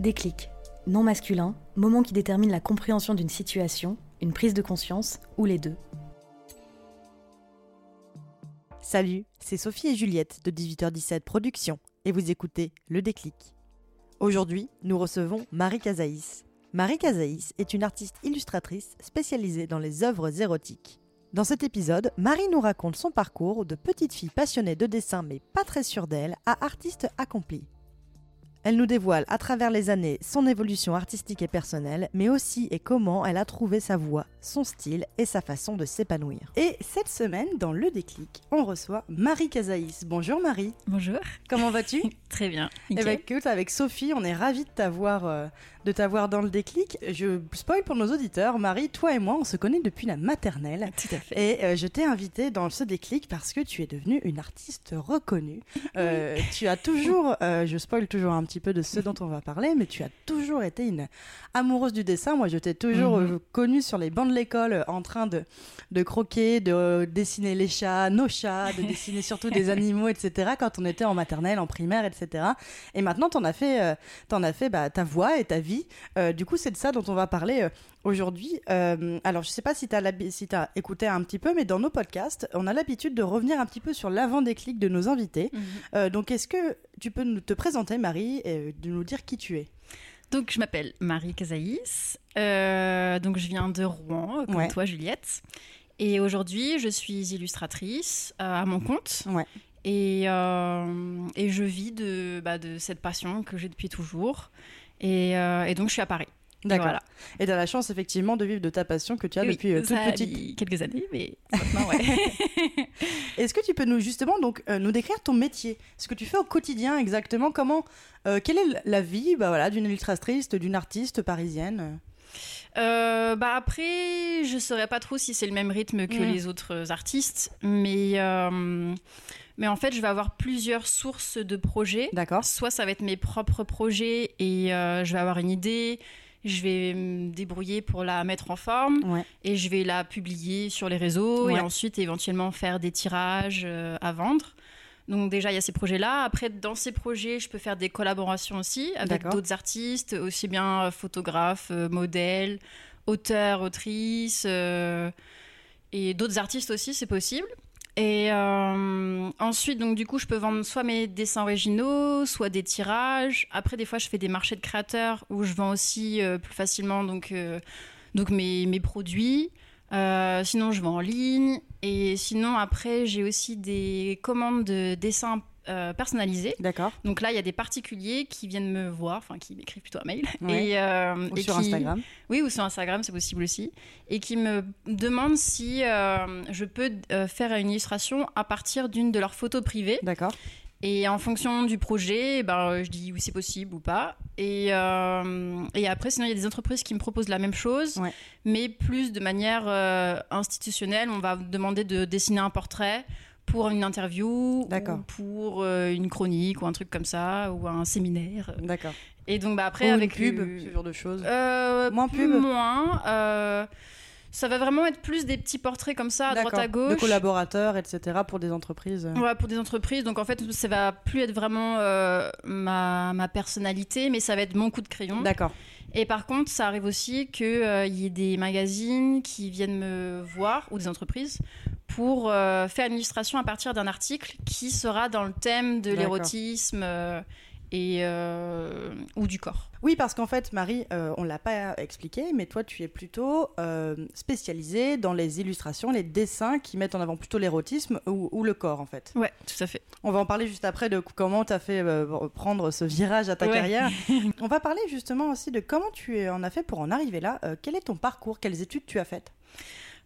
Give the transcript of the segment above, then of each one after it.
Déclic. Non masculin, moment qui détermine la compréhension d'une situation, une prise de conscience ou les deux. Salut, c'est Sophie et Juliette de 18h17 Productions et vous écoutez Le Déclic. Aujourd'hui, nous recevons Marie Casaïs. Marie Casaïs est une artiste illustratrice spécialisée dans les œuvres érotiques. Dans cet épisode, Marie nous raconte son parcours de petite fille passionnée de dessin mais pas très sûre d'elle à artiste accomplie. Elle nous dévoile à travers les années son évolution artistique et personnelle, mais aussi et comment elle a trouvé sa voix, son style et sa façon de s'épanouir. Et cette semaine, dans Le Déclic, on reçoit Marie Casaïs. Bonjour Marie. Bonjour. Comment vas-tu? Très bien. Eh ben, écoute, avec Sophie, on est ravis de t'avoir euh, de t'avoir dans le déclic. Je spoil pour nos auditeurs, Marie, toi et moi, on se connaît depuis la maternelle. Tout à fait. Et euh, je t'ai invitée dans ce déclic parce que tu es devenue une artiste reconnue. Euh, tu as toujours, euh, je spoil toujours un petit peu de ce dont on va parler, mais tu as toujours été une amoureuse du dessin. Moi, je t'ai toujours Mhm. connue sur les bancs de l'école en train de, de croquer, de dessiner les chats, nos chats, de dessiner surtout des animaux, etc. quand on était en maternelle, en primaire, etc. Et maintenant, t'en as fait, t'en as fait bah, ta voix et ta vie. Euh, du coup, c'est de ça dont on va parler euh, aujourd'hui. Euh, alors, je sais pas si tu as, si as écouté un petit peu, mais dans nos podcasts, on a l'habitude de revenir un petit peu sur l'avant-déclic de nos invités. Mhm. Donc, est-ce que tu peux nous, te présenter, Marie, et de nous dire qui tu es? Donc, je m'appelle Marie Casaïs. Donc, je viens de Rouen, comme Ouais. toi, Juliette. Et aujourd'hui, je suis illustratrice à mon compte. Ouais. Et, euh, et je vis de, bah, de cette passion que j'ai depuis toujours. Et, euh, et donc, je suis à Paris. D'accord. Voilà. Et tu as la chance, effectivement, de vivre de ta passion que tu as Oui, depuis euh, toute petite. quelques années, mais maintenant, ouais. Est-ce que tu peux nous, justement, donc, euh, nous décrire ton métier Ce que tu fais au quotidien, exactement? Comment, euh, Quelle est la vie bah, voilà, d'une illustratrice, d'une artiste parisienne? Euh, bah après, je saurais pas trop si c'est le même rythme que Mm. les autres artistes, mais euh, mais en fait, je vais avoir plusieurs sources de projets. D'accord Soit ça va être mes propres projets et euh, je vais avoir une idée, je vais me débrouiller pour la mettre en forme Ouais. et je vais la publier sur les réseaux Ouais. et ensuite éventuellement faire des tirages à vendre. Donc déjà, il y a ces projets-là. Après, dans ces projets, je peux faire des collaborations aussi avec d'autres artistes, aussi bien euh, photographes, euh, modèles, auteurs, autrices, euh, et d'autres artistes aussi, c'est possible. Et euh, ensuite, donc du coup, je peux vendre soit mes dessins originaux, soit des tirages. Après, des fois, je fais des marchés de créateurs où je vends aussi euh, plus facilement donc, donc mes, mes produits. Euh, sinon, je vends en ligne. Et sinon, après, j'ai aussi des commandes de dessins euh, personnalisés. D'accord. Donc là, il y a des particuliers qui viennent me voir, enfin qui m'écrivent plutôt un mail. Ouais. Et, euh, Ou et sur qui- Instagram. Oui, ou sur Instagram, c'est possible aussi. Et qui me demandent si euh, je peux faire une illustration à partir d'une de leurs photos privées. D'accord. Et en fonction du projet, ben, je dis oui, c'est possible ou pas. Et, euh, et après, sinon, il y a des entreprises qui me proposent la même chose, Ouais. mais plus de manière euh, institutionnelle. On va demander de dessiner un portrait pour une interview, ou pour euh, une chronique, ou un truc comme ça, ou un séminaire. D'accord. Et donc, bah, après, Ou avec une pub, le- ce genre de choses. Moins pub Moins. Euh, ça va vraiment être plus des petits portraits comme ça, à droite à D'accord. De gauche. collaborateurs, etc. pour des entreprises. Ouais, pour des entreprises. Donc en fait, ça va plus être vraiment euh, ma, ma personnalité, mais ça va être mon coup de crayon. D'accord. Et par contre, ça arrive aussi qu'il y ait des magazines qui viennent me voir, ou des entreprises, pour euh, faire une illustration à partir d'un article qui sera dans le thème de l'érotisme euh, et euh, ou du corps. Oui, parce qu'en fait, Marie, euh, on l'a pas expliqué, mais toi, tu es plutôt euh, spécialisée dans les illustrations, les dessins qui mettent en avant plutôt l'érotisme ou, ou le corps, en fait. Ouais, tout à fait. On va en parler juste après de comment tu as fait euh, prendre ce virage à ta Ouais. carrière. on va parler justement aussi de comment tu en as fait pour en arriver là. Euh, quel est ton parcours Quelles études tu as faites?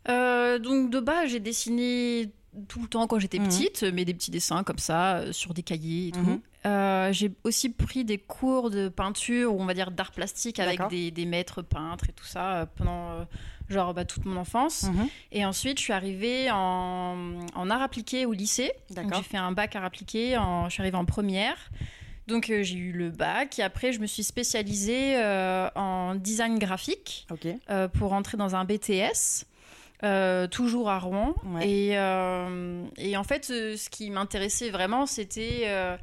Donc de bas, j'ai dessiné tout le temps quand j'étais Mhm. petite, mais des petits dessins comme ça, euh, sur des cahiers et tout. Mhm. Euh, j'ai aussi pris des cours de peinture, ou on va dire d'art plastique, avec des, des maîtres peintres et tout ça, euh, pendant euh, genre bah, toute mon enfance. Mhm. Et ensuite, je suis arrivée en, en art appliqué au lycée. J'ai fait un bac art appliqué, en, je suis arrivée en première. Donc, euh, j'ai eu le bac. Et après, je me suis spécialisée en design graphique pour entrer dans un BTS. Euh, toujours à Rouen. Ouais. Et, euh, et en fait, ce qui m'intéressait vraiment, c'était euh,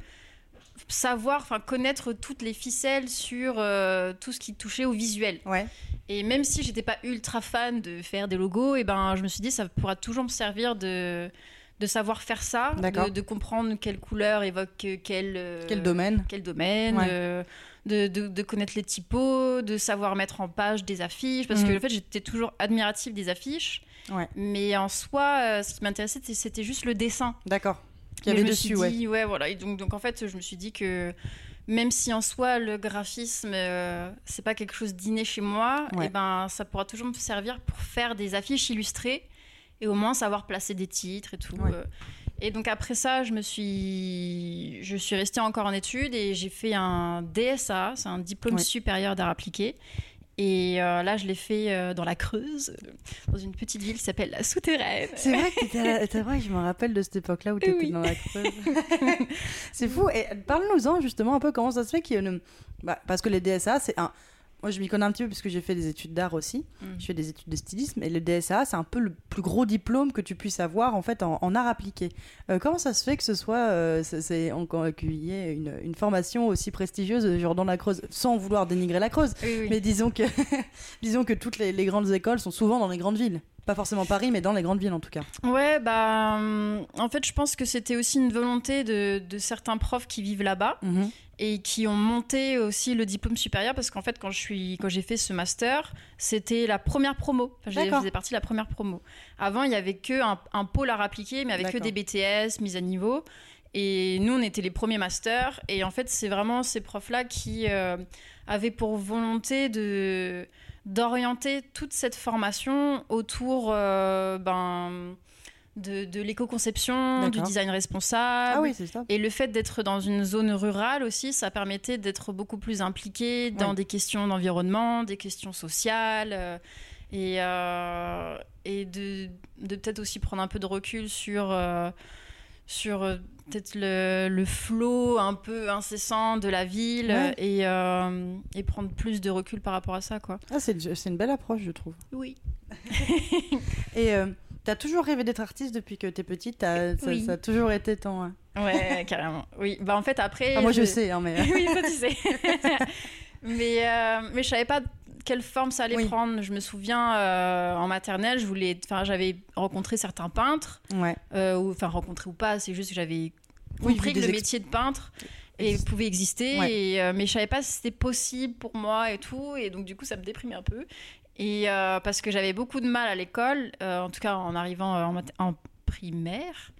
savoir, enfin connaître toutes les ficelles sur tout ce qui touchait au visuel. Ouais. Et même si j'étais pas ultra fan de faire des logos, et ben je me suis dit ça pourra toujours me servir de de savoir faire ça, de, de comprendre quelle couleur évoque quel Quel domaine quel domaine, Ouais. de, de- de connaître les typos, de savoir mettre en page des affiches, parce Mhm. que en fait j'étais toujours admirative des affiches, Ouais. mais en soi euh, ce qui m'intéressait c'était- juste le dessin. D'accord. Qu'il y Mais avait je me dessus, suis ouais. dit, ouais, voilà. Et donc, donc en fait, je me suis dit que même si en soi le graphisme euh, c'est pas quelque chose d'inné chez moi, Ouais. et ben ça pourra toujours me servir pour faire des affiches illustrées et au moins savoir placer des titres et tout. Ouais. euh. Et donc après ça, je me suis, je suis restée encore en études et j'ai fait un DSA, c'est un diplôme Ouais. supérieur d'art appliqué. Et euh, là, je l'ai fait euh, dans la Creuse, dans une petite ville qui s'appelle la Souterraine. C'est vrai que vrai je me rappelle de cette époque-là où t'étais Oui. dans la Creuse. c'est fou. Et parle-nous-en justement un peu comment ça se fait qu'il y a une- bah, parce que les DSA, c'est un. Moi, je m'y connais un petit peu puisque j'ai fait des études d'art aussi. Mm. Je fais des études de stylisme et le DSA, c'est un peu le plus gros diplôme que tu puisses avoir en fait en, en art appliqué. Euh, comment ça se fait que ce soit, euh, c'est- qu'il y ait une, une formation aussi prestigieuse, genre dans la Creuse, sans vouloir dénigrer la Creuse, Oui, oui. mais disons que, disons que toutes les, les grandes écoles sont souvent dans les grandes villes. Pas forcément Paris, mais dans les grandes villes en tout cas. Ouais, bah, hum, en fait, je pense que c'était aussi une volonté de, de certains profs qui vivent là-bas Mhm. et qui ont monté aussi le diplôme supérieur parce qu'en fait, quand je suis, quand j'ai fait ce master, c'était la première promo. Enfin, je faisais partie de la première promo. Avant, il y avait que un, un pôle à appliquer, mais avec que des BTS, mise à niveau. Et nous, on était les premiers masters. Et en fait, c'est vraiment ces profs-là qui euh, avaient pour volonté de d'orienter toute cette formation autour euh, ben, de, de l'éco-conception, du design responsable. Ah oui, c'est ça. Et le fait d'être dans une zone rurale aussi, ça permettait d'être beaucoup plus impliqué dans des questions d'environnement, des questions sociales, euh, et, euh, et de, de peut-être aussi prendre un peu de recul sur, sur peut-être le, le flot un peu incessant de la ville Ouais. et, euh, et prendre plus de recul par rapport à ça. quoi. Ah, c'est c'est une belle approche, je trouve. Oui. Et euh, t'as toujours rêvé d'être artiste depuis que t'es petite? Ça, Oui. ça a toujours été ton. euh, Ouais, carrément. Oui, bah en fait après... Ah, moi, je sais, hein, mais. oui, ça tu sais. mais, euh, mais je savais pas quelle forme ça allait Oui. prendre. Je me souviens euh, en maternelle, je voulais, enfin, j'avais rencontré certains peintres, ouais. euh, ou enfin rencontré ou pas. C'est juste que j'avais compris que le métier de peintre et pouvait exister, Ouais. et, euh, mais je savais pas si c'était possible pour moi et tout. Et donc du coup, ça me déprimait un peu. Et parce que j'avais beaucoup de mal à l'école, en tout cas en arrivant en, en primaire.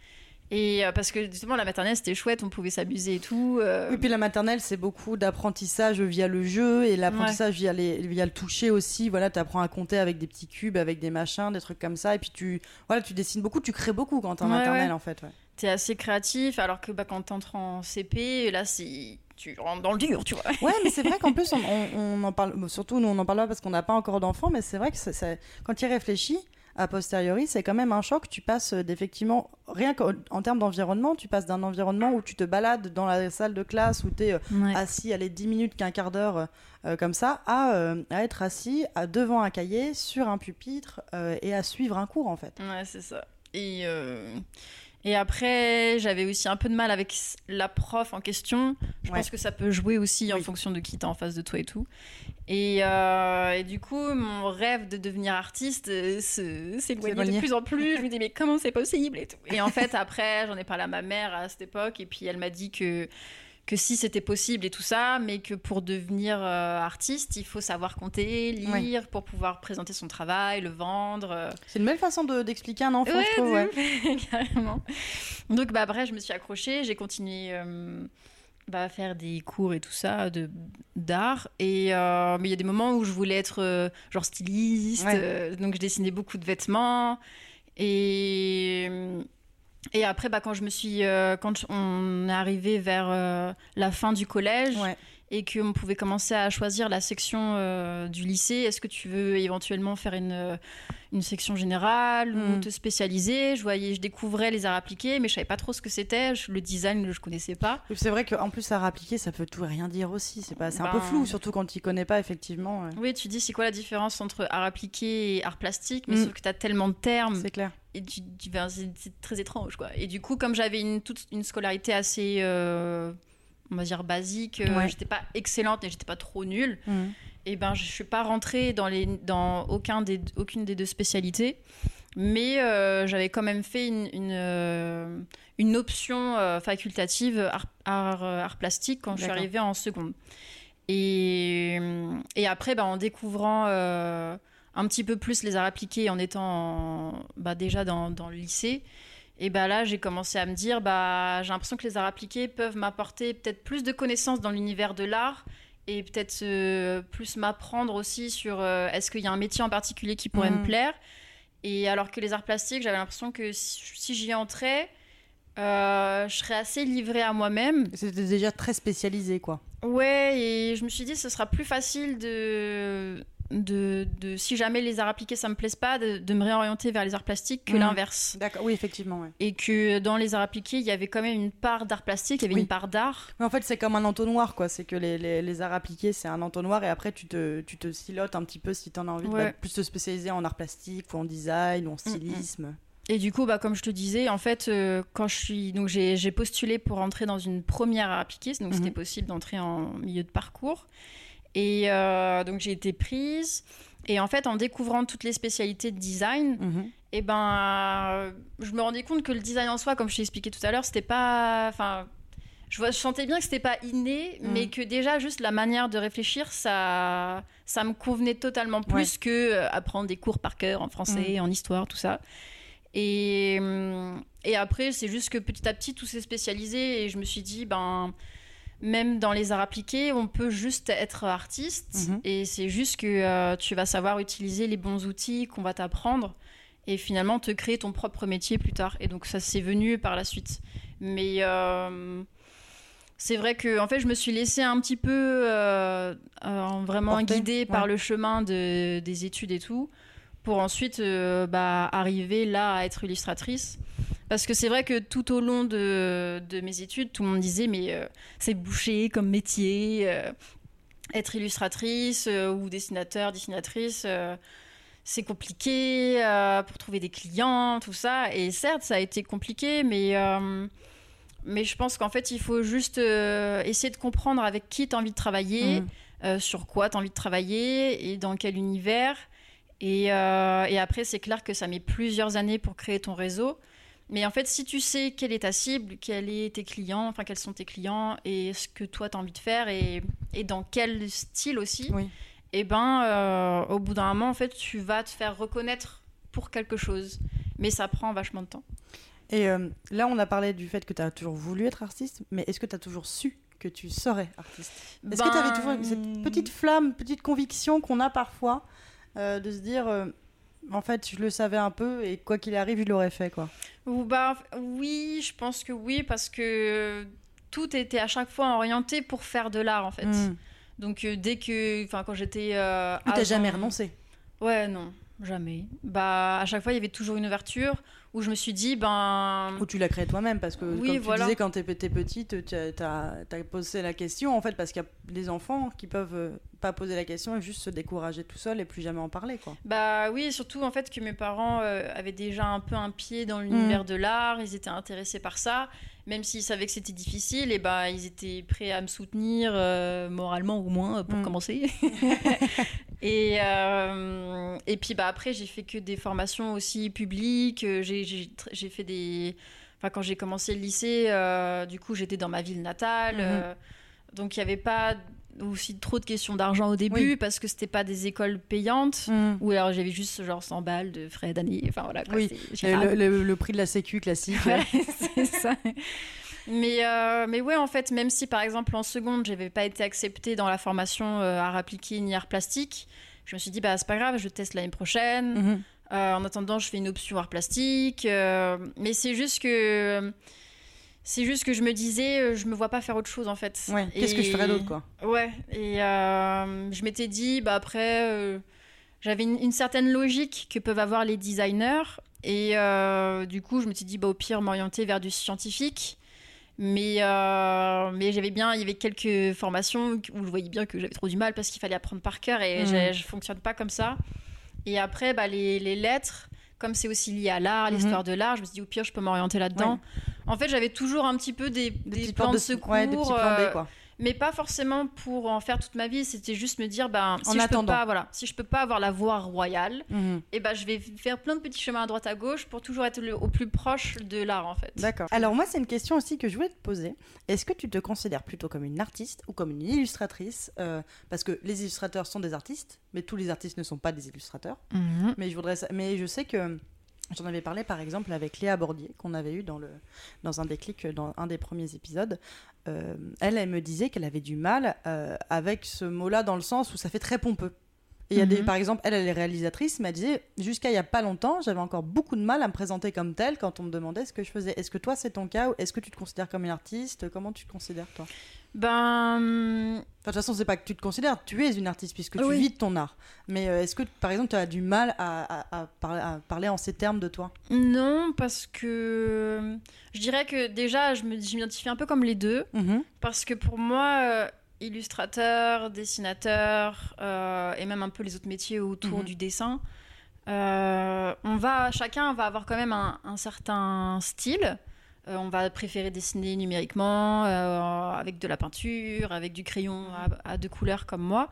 Et euh, parce que justement, la maternelle, c'était chouette, on pouvait s'amuser et tout. euh, Et puis la maternelle, c'est beaucoup d'apprentissage via le jeu et l'apprentissage via, les, via le toucher aussi. Voilà, tu apprends à compter avec des petits cubes, avec des machins, des trucs comme ça. Et puis tu, voilà, tu dessines beaucoup, tu crées beaucoup quand t'es en Ouais, maternelle ouais. en fait. ouais. t'es assez créatif, alors que bah, quand t'entres en CP, là, c'est tu rentres dans le dur, tu vois. Ouais, mais c'est vrai qu'en plus, on, on- on en parle, surtout nous, on en parle pas parce qu'on n'a pas encore d'enfants, mais c'est vrai que ça- ça- quand tu y réfléchis, a posteriori, c'est quand même un choc. Tu passes euh, d'effectivement, rien qu'en en termes d'environnement, tu passes d'un environnement où tu te balades dans la salle de classe, où tu es assis, allez, 10 minutes, qu'un quart d'heure, euh, euh, comme ça, à, euh, à être assis à, devant un cahier, sur un pupitre, euh, et à suivre un cours, en fait. Ouais, c'est ça. Et, euh, et après, j'avais aussi un peu de mal avec la prof en question. Je Ouais. pense que ça peut jouer aussi en fonction de qui t'as en face de toi et tout. Et, euh, et du coup, mon rêve de devenir artiste euh, s'éloignait de plus en plus. Je me dis, mais comment c'est possible et tout. Et en fait, après, j'en ai parlé à ma mère à cette époque. Et puis, elle m'a dit que que si c'était possible et tout ça, mais que pour devenir euh, artiste, il faut savoir compter, lire, pour pouvoir présenter son travail, le vendre. euh, C'est une belle façon de- d'expliquer un enfant, Ouais, je trouve. ouais. carrément. Donc bah après je me suis accrochée, j'ai continué euh, bah, à faire des cours et tout ça de d'art et mais il y a des moments où je voulais être genre styliste, donc je dessinais beaucoup de vêtements et Et après, bah, quand je me suis, euh, quand on est arrivé vers euh, la fin du collège Ouais. et qu'on pouvait commencer à choisir la section euh, du lycée, est-ce que tu veux éventuellement faire une, une section générale ou Mm. te spécialiser? Je voyais, je découvrais les arts appliqués, mais je savais pas trop ce que c'était. Le design, je connaissais pas. C'est vrai qu'en plus, à appliquer, ça peut tout et rien dire aussi. C'est pas, c'est un peu Ben- flou, surtout quand tu connais pas effectivement. Oui, tu dis c'est quoi la différence entre art appliqué et art plastique, mais Mm. sauf que tu as tellement de termes C'est clair. Et ben, c'est très étrange quoi. Et du coup, comme j'avais une toute une scolarité assez euh, on va dire basique, euh, Ouais. j'étais pas excellente et j'étais pas trop nulle. Mhm. Et ben je suis pas rentrée dans les dans aucun des aucune des deux spécialités. Mais euh, j'avais quand même fait une, une, euh, une option euh, facultative art, art, euh, art plastique quand je suis arrivée en seconde. Et, et après, bah, en découvrant euh, un petit peu plus les arts appliqués, en étant en- bah, déjà dans, dans le lycée, et bah là, j'ai commencé à me dire, bah, j'ai l'impression que les arts appliqués peuvent m'apporter peut-être plus de connaissances dans l'univers de l'art et peut-être euh, plus m'apprendre aussi sur euh, est-ce qu'il y a un métier en particulier qui pourrait me plaire. Et alors que les arts plastiques, j'avais l'impression que si, si j'y entrais, euh, je serais assez livrée à moi-même. C'était déjà très spécialisé, quoi. Ouais, et je me suis dit, ce sera plus facile de, de, de si jamais les arts appliqués, ça me plaise pas, de, de me réorienter vers les arts plastiques que Mhm. l'inverse. D'accord. Oui, effectivement. ouais. Et que dans les arts appliqués, il y avait quand même une part d'art plastique, il y avait Oui. une part d'art. Mais en fait, c'est comme un entonnoir, quoi. C'est que les, les, les arts appliqués, c'est un entonnoir et après, tu te, tu te silotes un petit peu si tu en as envie de Ouais. bah, plus te spécialiser en art plastique ou en design ou en stylisme. Et du coup, bah, comme je te disais, en fait, euh, quand je suis, donc j'ai postulé pour entrer dans une première art appliquée, donc Mhm. c'était possible d'entrer en milieu de parcours. Et euh, donc j'ai été prise. Et en fait, en découvrant toutes les spécialités de design, Mhm. et ben, euh, je me rendais compte que le design en soi, comme je t'ai expliqué tout à l'heure, c'était pas, enfin, je, sentais bien que c'était pas inné, Mhm. mais que déjà juste la manière de réfléchir, ça, ça me convenait totalement plus que euh, apprendre des cours par cœur en français, en histoire, tout ça. Et, hum, et après, c'est juste que petit à petit, tout s'est spécialisé et je me suis dit, ben, même dans les arts appliqués, on peut juste être artiste Mhm. et c'est juste que euh, tu vas savoir utiliser les bons outils qu'on va t'apprendre et finalement te créer ton propre métier plus tard. Et donc ça c'est venu par la suite. Mais euh, c'est vrai que en fait je me suis laissée un petit peu euh, vraiment guidée par le chemin de, des études et tout pour ensuite bah, arriver là à être illustratrice. Parce que c'est vrai que tout au long de, de mes études, tout le monde disait mais euh, c'est bouché comme métier, euh, être illustratrice euh, ou dessinateur, dessinatrice, c'est compliqué pour trouver des clients, tout ça. Et certes, ça a été compliqué, mais, mais je pense qu'en fait, il faut juste essayer de comprendre avec qui tu as envie de travailler, euh, sur quoi tu as envie de travailler et dans quel univers. Et, et après, c'est clair que ça met plusieurs années pour créer ton réseau. Mais en fait, si tu sais quelle est ta cible, quels est tes clients, enfin quels sont tes clients et ce que toi tu as envie de faire et, et dans quel style aussi, Oui. et ben euh, au bout d'un moment en fait tu vas te faire reconnaître pour quelque chose. Mais ça prend vachement de temps. Et euh, là, on a parlé du fait que tu as toujours voulu être artiste, mais est-ce que tu as toujours su que tu serais artiste? Est-ce que tu avais toujours cette petite flamme, petite conviction qu'on a parfois euh, de se dire, en fait, je le savais un peu et quoi qu'il arrive, je l'aurais fait, quoi. Ou bah oui, je pense que oui parce que tout était à chaque fois orienté pour faire de l'art en fait. Mm. Donc euh, dès que, enfin quand j'étais, euh, Ou t'as avant- jamais renoncé Ouais non, jamais. Bah à chaque fois il y avait toujours une ouverture où je me suis dit ben Ou tu l'as créé toi-même parce que Oui, comme tu voilà. disais quand t'étais petite, tu as, posé la question en fait parce qu'il y a des enfants qui peuvent euh, pas poser la question et juste se décourager tout seul et plus jamais en parler quoi. Bah oui, surtout en fait que mes parents euh, avaient déjà un peu un pied dans l'univers Mm. de l'art, ils étaient intéressés par ça, même s'ils savaient que c'était difficile, et bah ils étaient prêts à me soutenir euh, moralement au moins pour Mm. commencer. et euh, et puis bah après j'ai fait que des formations aussi publiques, euh, j'ai fait des Enfin, quand j'ai commencé le lycée, euh, du coup, j'étais dans ma ville natale. Mhm. euh, donc, il n'y avait pas aussi trop de questions d'argent au début Oui. parce que c'était pas des écoles payantes. Ou alors j'avais juste genre 100 balles de frais d'année. Enfin voilà. Quoi, Oui. le, le- le prix de la sécu classique. Ouais, c'est ça. Mais, euh, mais ouais, en fait, même si par exemple en seconde, j'avais pas été acceptée dans la formation euh, art appliqué ni art plastique, je me suis dit, bah c'est pas grave, je teste l'année prochaine. Mhm. Euh, en attendant, je fais une option art plastique. euh, mais c'est juste que. C'est juste que je me disais, je me vois pas faire autre chose en fait. Ouais, qu'est-ce que je ferais d'autre, quoi? Ouais, et je m'étais dit, bah après, j'avais une, une certaine logique que peuvent avoir les designers. Et euh, du coup, je me suis dit, bah au pire, m'orienter vers du scientifique. Mais, euh, mais j'avais bien, il y avait quelques formations où je voyais bien que j'avais trop du mal parce qu'il fallait apprendre par cœur et j'ai- je fonctionne pas comme ça. Et après, bah, les, les lettres, comme c'est aussi lié à l'art, Mhm. l'histoire de l'art, je me suis dit, au pire, je peux m'orienter là-dedans. En fait, j'avais toujours un petit peu des, des plans de secours. Ouais, des petits plans B, euh, quoi. Mais pas forcément pour en faire toute ma vie c'était juste me dire ben En si je peux attendant. pas voilà si je peux pas avoir la voie royale Mhm. et ben je vais faire plein de petits chemins à droite à gauche pour toujours être le- au plus proche de l'art en fait D'accord. Alors moi, c'est une question aussi que je voulais te poser. Est-ce que tu te considères plutôt comme une artiste ou comme une illustratrice Euh, Parce que les illustrateurs sont des artistes, mais tous les artistes ne sont pas des illustrateurs. Mhm. Mais je voudrais, mais je sais que j'en avais parlé par exemple avec Léa Bordier qu'on avait eu dans le dans un déclic dans un des premiers épisodes. Euh, elle, elle me disait qu'elle avait du mal euh, avec ce mot-là dans le sens où ça fait très pompeux. Et y a des, Mhm. par exemple, elle, elle est réalisatrice, elle disait jusqu'à il y a pas longtemps, j'avais encore beaucoup de mal à me présenter comme telle quand on me demandait ce que je faisais. Est-ce que toi c'est ton cas ou est-ce que tu te considères comme une artiste? Comment tu te considères toi? Ben Enfin, de toute façon, c'est pas que tu te considères, tu es une artiste puisque tu Oui. vis de ton art. Mais euh, est-ce que, par exemple, tu as du mal à, à- à parler, à parler en ces termes de toi? Non parce que je dirais que déjà je m'identifie un peu comme les deux Mhm. parce que pour moi euh, illustrateur dessinateur euh, et même un peu les autres métiers autour Mhm. du dessin euh, on va chacun va avoir quand même un, un certain style Euh, on va préférer dessiner numériquement avec de la peinture avec du crayon à, à deux couleurs comme moi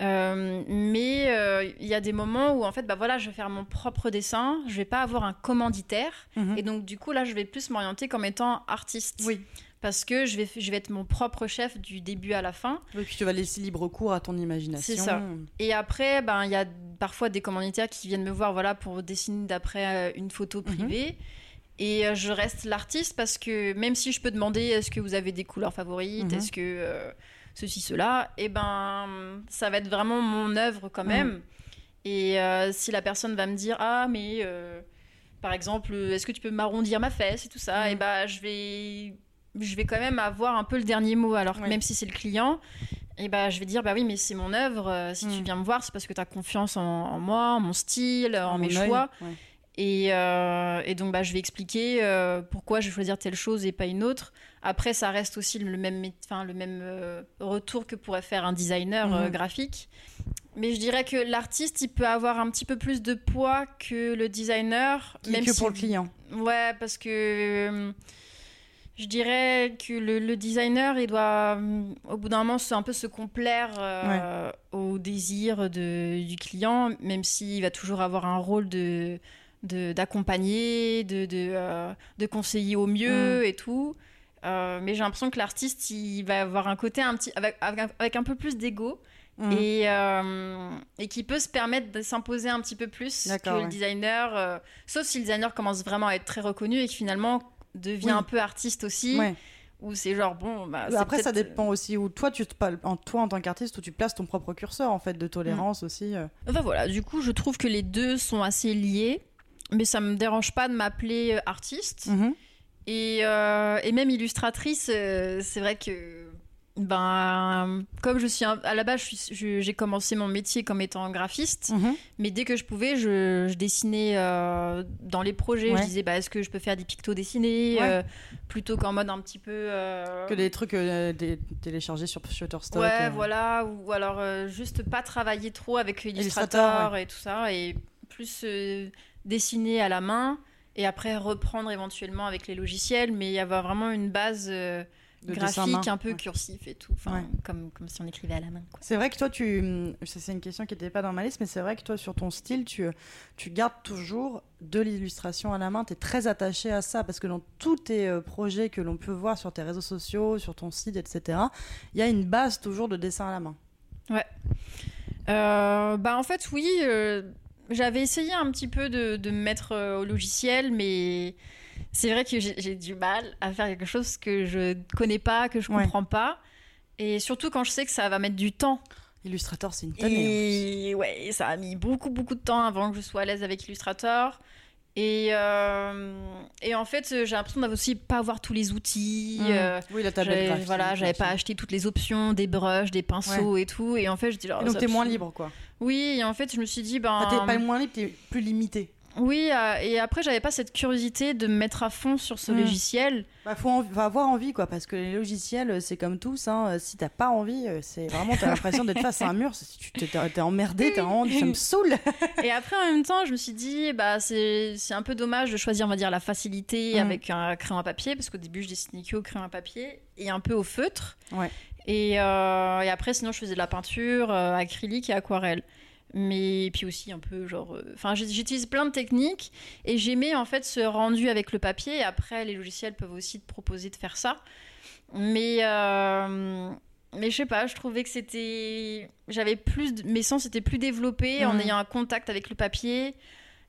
mais il y a des moments où en fait bah voilà je vais faire mon propre dessin je vais pas avoir un commanditaire Mhm. et donc du coup là je vais plus m'orienter comme étant artiste Oui. Parce que je vais, je vais être mon propre chef du début à la fin. Et puis tu vas laisser libre cours à ton imagination. C'est ça. Et après, ben, il y a parfois des commanditaires qui viennent me voir voilà, pour dessiner d'après euh, une photo privée. Et euh, je reste l'artiste parce que même si je peux demander est-ce que vous avez des couleurs favorites, Mhm. est-ce que euh, ceci, cela, et ben ça va être vraiment mon œuvre quand Mhm. même. Et euh, si la personne va me dire ah mais euh, par exemple est-ce que tu peux m'arrondir ma fesse et tout ça, Mhm. et ben je vais je vais quand même avoir un peu le dernier mot alors que Ouais. même si c'est le client et ben je vais dire bah oui mais c'est mon œuvre euh, si tu Mm. viens me voir c'est parce que tu as confiance en, en moi en mon style en, mes choix ouais. et, euh, et donc bah, je vais expliquer euh, pourquoi je vais choisir telle chose et pas une autre après ça reste aussi le même enfin le même retour que pourrait faire un designer Mhm. graphique mais je dirais que l'artiste il peut avoir un petit peu plus de poids que le designer Qui est que pour le client. Ouais, parce que je dirais que le, le designer, il doit, euh, au bout d'un moment, se- un peu se complaire euh, au désir de, du client, même s'il va toujours avoir un rôle de de- d'accompagner, de, de, euh, de conseiller au mieux et tout. Euh, mais j'ai l'impression que l'artiste, il va avoir un côté un petit, avec, avec, un- peu plus d'ego Mhm. et, et qui peut se permettre de s'imposer un petit peu plus que le designer, sauf si le designer commence vraiment à être très reconnu et qui finalement devient Oui. un peu artiste aussi, Ouais. ou c'est genre bon, bah, c'est Après, ça peut-être- dépend aussi où toi, tu te, en, toi en tant qu'artiste, où tu places ton propre curseur en fait de tolérance aussi. euh. Enfin voilà, du coup, je trouve que les deux sont assez liés, mais ça me dérange pas de m'appeler euh, artiste. Mhm. Et, euh, et même illustratrice, euh, c'est vrai que ben comme je suis un- à la base, j'ai commencé mon métier comme étant graphiste, Mhm. mais dès que je pouvais, je, je dessinais euh, dans les projets. Ouais. Je disais, bah, est-ce que je peux faire des pictos dessinés Ouais. euh, plutôt qu'en mode un petit peu euh, Que des trucs des- téléchargés sur Shutterstock. Ouais, voilà, ou alors juste pas travailler trop avec Illustrator, Illustrator et tout ça, et plus dessiner à la main, et après reprendre éventuellement avec les logiciels, mais il y avait vraiment une base De graphique un peu ouais. cursif et tout, Ouais. comme, comme si on écrivait à la main. C'est vrai que toi, tu. C'est une question qui n'était pas dans ma liste, mais c'est vrai que toi, sur ton style, tu, tu gardes toujours de l'illustration à la main. Tu es très attaché à ça parce que dans tous tes euh, projets que l'on peut voir sur tes réseaux sociaux, sur ton site, etc., il y a une base toujours de dessin à la main. Euh, bah en fait oui, euh, j'avais essayé un petit peu de, de me mettre au logiciel, mais c'est vrai que j'ai du mal à faire quelque chose que je connais pas, que je Ouais. comprends pas, et surtout quand je sais que ça va mettre du temps. Illustrator, c'est une tannée. Et ouais, ça a mis beaucoup, beaucoup de temps avant que je sois à l'aise avec Illustrator. Et, euh, et en fait, j'ai l'impression d'avoir aussi pas avoir tous les outils. Mmh. euh, oui, la tablette graphique. voilà, j'avais pas acheté toutes les options, des brushes, des pinceaux et tout. Et en fait, je dis Et donc t'es moins libre, quoi. Oui, et en fait, je me suis dit, ben. Enfin, t'es pas moins libre, t'es plus limité. Oui, euh, et après, j'avais pas cette curiosité de me mettre à fond sur ce Mm. logiciel. Bah, faut, avoir envie, quoi, parce que les logiciels, euh, c'est comme tous. Hein, euh, si t'as pas envie, c'est vraiment, t'as l'impression d'être face à un mur. Si tu t'es emmerdé, t'es vraiment, ça me saoule. Et après, en même temps, je me suis dit, bah, c'est un peu dommage de choisir, on va dire, la facilité Mm. avec un crayon à papier, parce qu'au début, je dessinais que au crayon à papier et un peu au feutre. Ouais. Et, euh, et après, sinon, je faisais de la peinture, euh, acrylique et aquarelle. Mais puis aussi un peu genre. euh, Enfin, j'utilise plein de techniques et j'aimais en fait ce rendu avec le papier. Après, les logiciels peuvent aussi te proposer de faire ça. Mais. euh, mais je sais pas, je trouvais que c'était. J'avais plus. de- Mes sens étaient plus développés en ayant un contact avec le papier.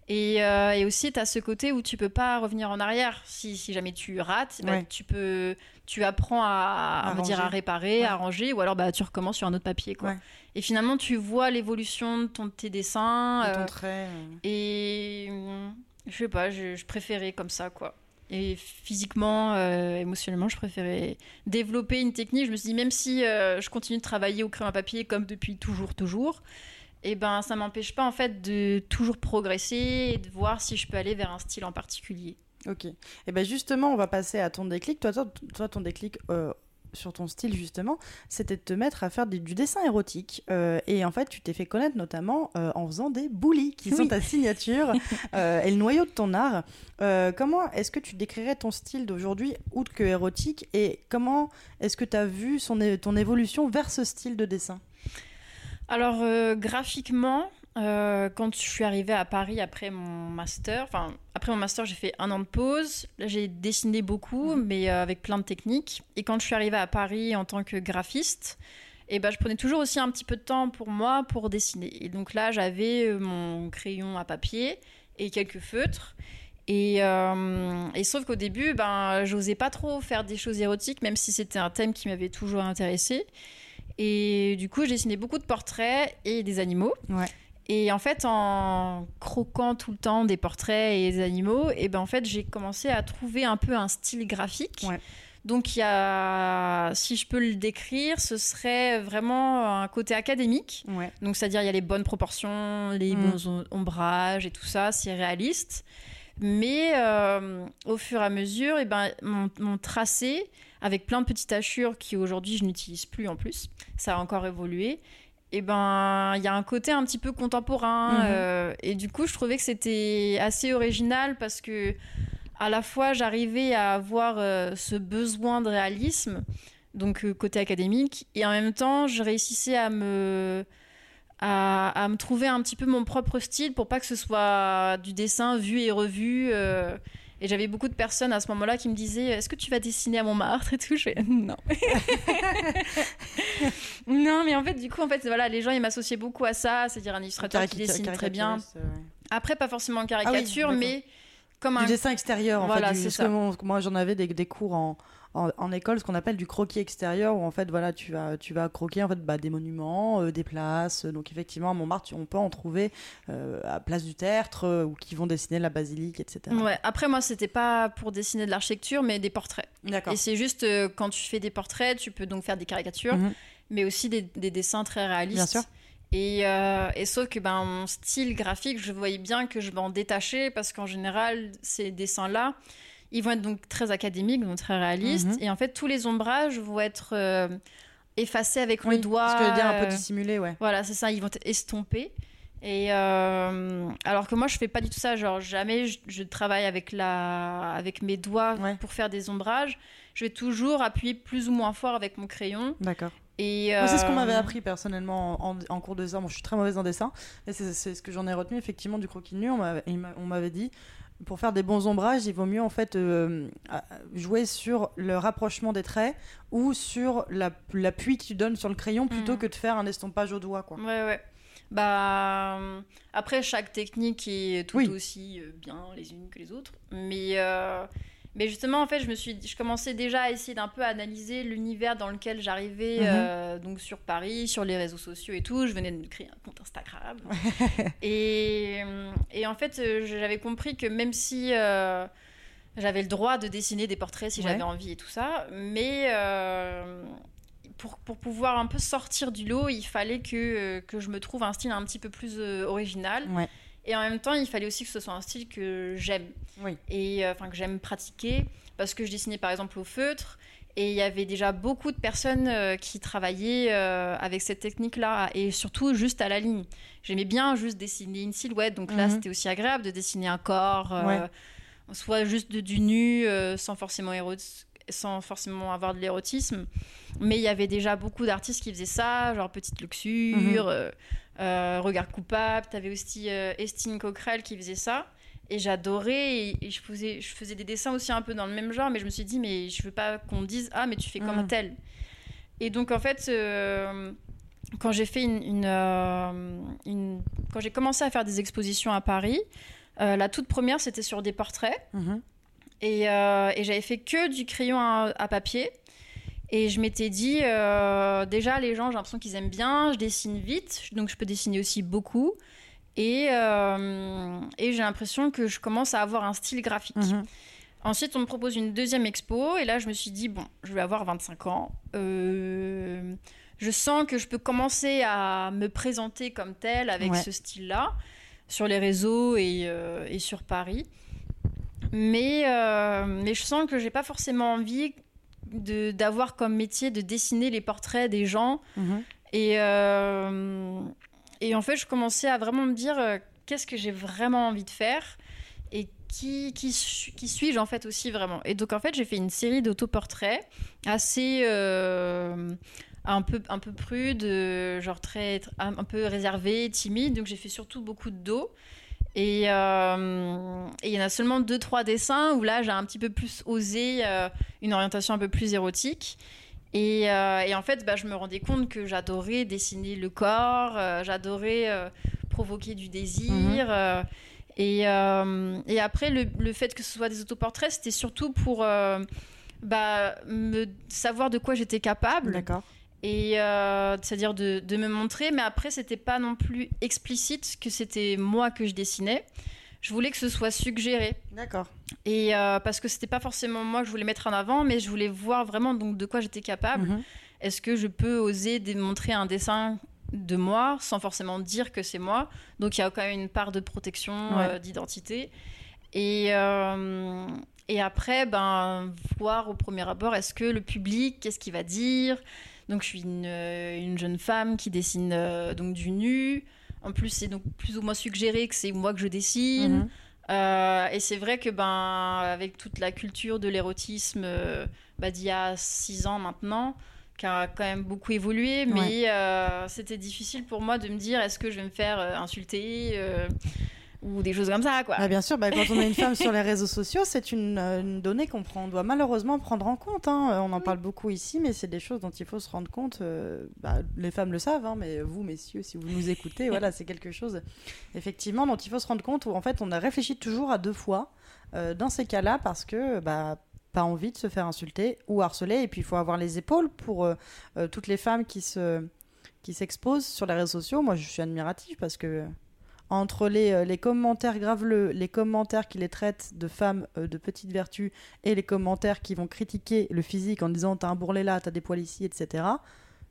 Et, euh, et aussi, tu as ce côté où tu peux pas revenir en arrière. Si, si jamais tu rates, bah, Ouais. tu peux. Tu apprends à, À on va dire, à réparer, Ouais. à ranger, ou alors bah, tu recommences sur un autre papier. Quoi. Ouais. Et finalement, tu vois l'évolution de ton, tes dessins. Ton euh, trait. euh. et hum, je sais pas, je, je préférais comme ça, quoi. Et physiquement, euh, émotionnellement, je préférais développer une technique. Je me suis dit, même si je continue de travailler au crayon à papier comme depuis toujours, toujours, et ben ça m'empêche pas en fait de toujours progresser et de voir si je peux aller vers un style en particulier. Ok. Et ben justement, on va passer à ton déclic. Toi, toi, toi ton déclic euh, sur ton style, justement, c'était de te mettre à faire du dessin érotique. Euh, et en fait, tu t'es fait connaître notamment euh, en faisant des boulis, qui sont ta signature euh, et le noyau de ton art. Comment est-ce que tu décrirais ton style d'aujourd'hui, outre que érotique, et comment est-ce que tu as vu son, ton évolution vers ce style de dessin? Alors euh, graphiquement, euh, quand je suis arrivée à Paris après mon master, enfin après mon master j'ai fait un an de pause, Là, j'ai dessiné beaucoup mais euh, avec plein de techniques. Et quand je suis arrivée à Paris en tant que graphiste, et ben, je prenais toujours aussi un petit peu de temps pour moi pour dessiner. Et donc là j'avais mon crayon à papier et quelques feutres. Et, euh, et sauf qu'au début, ben, j'osais pas trop faire des choses érotiques, même si c'était un thème qui m'avait toujours intéressé. Et du coup, j'ai dessiné beaucoup de portraits et des animaux. Ouais. Et en fait, en croquant tout le temps des portraits et des animaux, et ben en fait, j'ai commencé à trouver un peu un style graphique. Ouais. Donc il y a, si je peux le décrire, ce serait vraiment un côté académique. Ouais. Donc c'est-à-dire il y a les bonnes proportions, les Mm. bons om- ombrages et tout ça, c'est réaliste. Mais euh, au fur et à mesure, et ben, mon, mon tracé, avec plein de petites hachures qui aujourd'hui je n'utilise plus en plus, ça a encore évolué. Et ben, il y a un côté un petit peu contemporain. Mhm. euh, et du coup, je trouvais que c'était assez original parce que à la fois j'arrivais à avoir euh, ce besoin de réalisme, donc côté académique, et en même temps, je réussissais à me à, à me trouver un petit peu mon propre style pour pas que ce soit du dessin vu et revu. euh, et j'avais beaucoup de personnes à ce moment-là qui me disaient Est-ce que tu vas dessiner à Montmartre et tout? Je fais Non. non, mais en fait, du coup, en fait, voilà, les gens ils m'associaient beaucoup à ça, c'est-à-dire un illustrateur qui Caricature- dessine très bien. ouais. Après, pas forcément en caricature, d'accord. mais comme Du un. dessin extérieur, en Voilà, fait. du- ça. que moi, j'en avais des, des cours en, en, en école, ce qu'on appelle du croquis extérieur, où en fait, voilà, tu vas, tu vas croquer en fait, bah, des monuments, euh, des places. Donc, effectivement, à Montmartre, tu- on peut en trouver euh, à Place du Tertre, euh, ou qui vont dessiner la basilique, etc. Ouais. Après, moi, c'était pas pour dessiner de l'architecture, mais des portraits. D'accord. Et c'est juste euh, quand tu fais des portraits, tu peux donc faire des caricatures, Mhm. mais aussi des, des dessins très réalistes. Bien sûr. Et, euh, et sauf que ben, mon style graphique, je voyais bien que je m'en détachais parce qu'en général, ces dessins-là, ils vont être donc très académiques, donc très réalistes. Mhm. Et en fait, tous les ombrages vont être euh, effacés avec Oui, le doigt. Ce que je veux dire, un peu euh, dissimulé, ouais. voilà, c'est ça, ils vont être estompés. Et euh, alors que moi, je fais pas du tout ça. Genre, jamais je, je travaille avec, la, avec mes doigts Ouais. pour faire des ombrages. Je vais toujours appuyer plus ou moins fort avec mon crayon. D'accord. Et c'est ce qu'on m'avait appris personnellement en, en cours de dessin. Moi, je suis très mauvaise en dessin. Et c'est ce que j'en ai retenu, effectivement, du croquis nu. On m'avait dit, pour faire des bons ombrages, il vaut mieux, en fait, euh, jouer sur le rapprochement des traits ou sur la- l'appui que tu donnes sur le crayon plutôt Mhm. que de faire un estompage au doigt, quoi. Ouais, ouais. Bah, après, chaque technique est tout Oui. aussi euh, bien les unes que les autres. Mais, euh, Mais justement, en fait, je me suis, je commençais déjà à essayer d'un peu analyser l'univers dans lequel j'arrivais, Mhm. euh, donc sur Paris, sur les réseaux sociaux et tout. Je venais de me créer un compte Instagram. et, et en fait, euh, j'avais compris que même si euh, j'avais le droit de dessiner des portraits si Ouais. j'avais envie et tout ça, mais euh, pour, pour pouvoir un peu sortir du lot, il fallait que, euh, que je me trouve un style un petit peu plus euh, original. Ouais. Et en même temps, il fallait aussi que ce soit un style que j'aime Oui. et euh, enfin que j'aime pratiquer parce que je dessinais par exemple au feutre et il y avait déjà beaucoup de personnes euh, qui travaillaient euh, avec cette technique-là et surtout juste à la ligne. J'aimais bien juste dessiner une silhouette, donc là Mhm. c'était aussi agréable de dessiner un corps, euh, soit juste de, du nu sans forcément éro- sans forcément avoir de l'érotisme. Mais il y avait déjà beaucoup d'artistes qui faisaient ça, genre Petite Luxure, Mhm. Regard Coupable. T'avais aussi euh, Estine Coquerel qui faisait ça. Et j'adorais, et, et je, faisais, je faisais des dessins aussi un peu dans le même genre, mais je me suis dit, mais je veux pas qu'on me dise, ah, mais tu fais comme Mhm. tel. Et donc, en fait, euh, quand j'ai fait une, une, euh, une- Quand j'ai commencé à faire des expositions à Paris, euh, la toute première, c'était sur des portraits. Mhm. Et, euh, et j'avais fait que du crayon à, à papier. Et je m'étais dit, euh, déjà, les gens, j'ai l'impression qu'ils aiment bien, je dessine vite, donc je peux dessiner aussi beaucoup. Et, euh, et j'ai l'impression que je commence à avoir un style graphique. Mhm. Ensuite, on me propose une deuxième expo, et là, je me suis dit, bon, je vais avoir 25 ans. Euh, je sens que je peux commencer à me présenter comme telle avec Ouais. ce style-là, sur les réseaux et, et sur Paris. Mais, euh, mais je sens que j'ai pas forcément envie d'avoir comme métier de dessiner les portraits des gens. Mhm. Et, euh, et en fait, je commençais à vraiment me dire euh, qu'est-ce que j'ai vraiment envie de faire et qui, qui, su- qui suis-je en fait aussi vraiment. Et donc en fait, j'ai fait une série d'autoportraits assez euh, un peu un peu prude, genre très un, un peu réservé, timide. Donc j'ai fait surtout beaucoup de dos. Et euh, et il y en a seulement deux trois dessins où là j'ai un petit peu plus osé euh, une orientation un peu plus érotique. Et, euh, et en fait, bah, je me rendais compte que j'adorais dessiner le corps, j'adorais provoquer du désir. Mhm. et, et après, le, le fait que ce soit des autoportraits, c'était surtout pour bah, me savoir de quoi j'étais capable. D'accord. Et euh, c'est-à-dire de, de me montrer, mais après, c'était pas non plus explicite que c'était moi que je dessinais. Je voulais que ce soit suggéré. D'accord. Et euh, parce que c'était pas forcément moi que je voulais mettre en avant, mais je voulais voir vraiment donc de quoi j'étais capable. Mhm. Est-ce que je peux oser démontrer un dessin de moi sans forcément dire que c'est moi? Donc il y a quand même une part de protection, Ouais. euh, d'identité. Et, et après, ben, voir au premier abord, est-ce que le public, qu'est-ce qu'il va dire? Donc je suis une, euh, une jeune femme qui dessine euh, donc du nu. En plus, c'est donc plus ou moins suggéré que c'est moi que je dessine. Mhm. Euh, et c'est vrai que ben avec toute la culture de l'érotisme bah, d'il y a six ans maintenant, qui a quand même beaucoup évolué, mais c'était difficile pour moi de me dire est-ce que je vais me faire insulter ou des choses comme ça quoi. Ah, bien sûr, bah, quand on est une femme sur les réseaux sociaux, c'est une, euh, une donnée qu'on prend- on doit malheureusement prendre en compte. hein. Euh, On en parle beaucoup ici, mais c'est des choses dont il faut se rendre compte. euh, bah, les femmes le savent, hein, mais vous, messieurs, si vous nous écoutez, voilà, c'est quelque chose effectivement dont il faut se rendre compte. Où en fait, on a réfléchi toujours à deux fois euh, dans ces cas-là parce que bah, pas envie de se faire insulter ou harceler, et puis il faut avoir les épaules pour euh, toutes les femmes qui se qui s'exposent sur les réseaux sociaux. Moi, je suis admirative parce que entre les, euh, les commentaires graveleux, les commentaires qui les traitent de femmes euh, de petite vertu et les commentaires qui vont critiquer le physique en disant t'as un bourrelet là, t'as des poils ici, etc.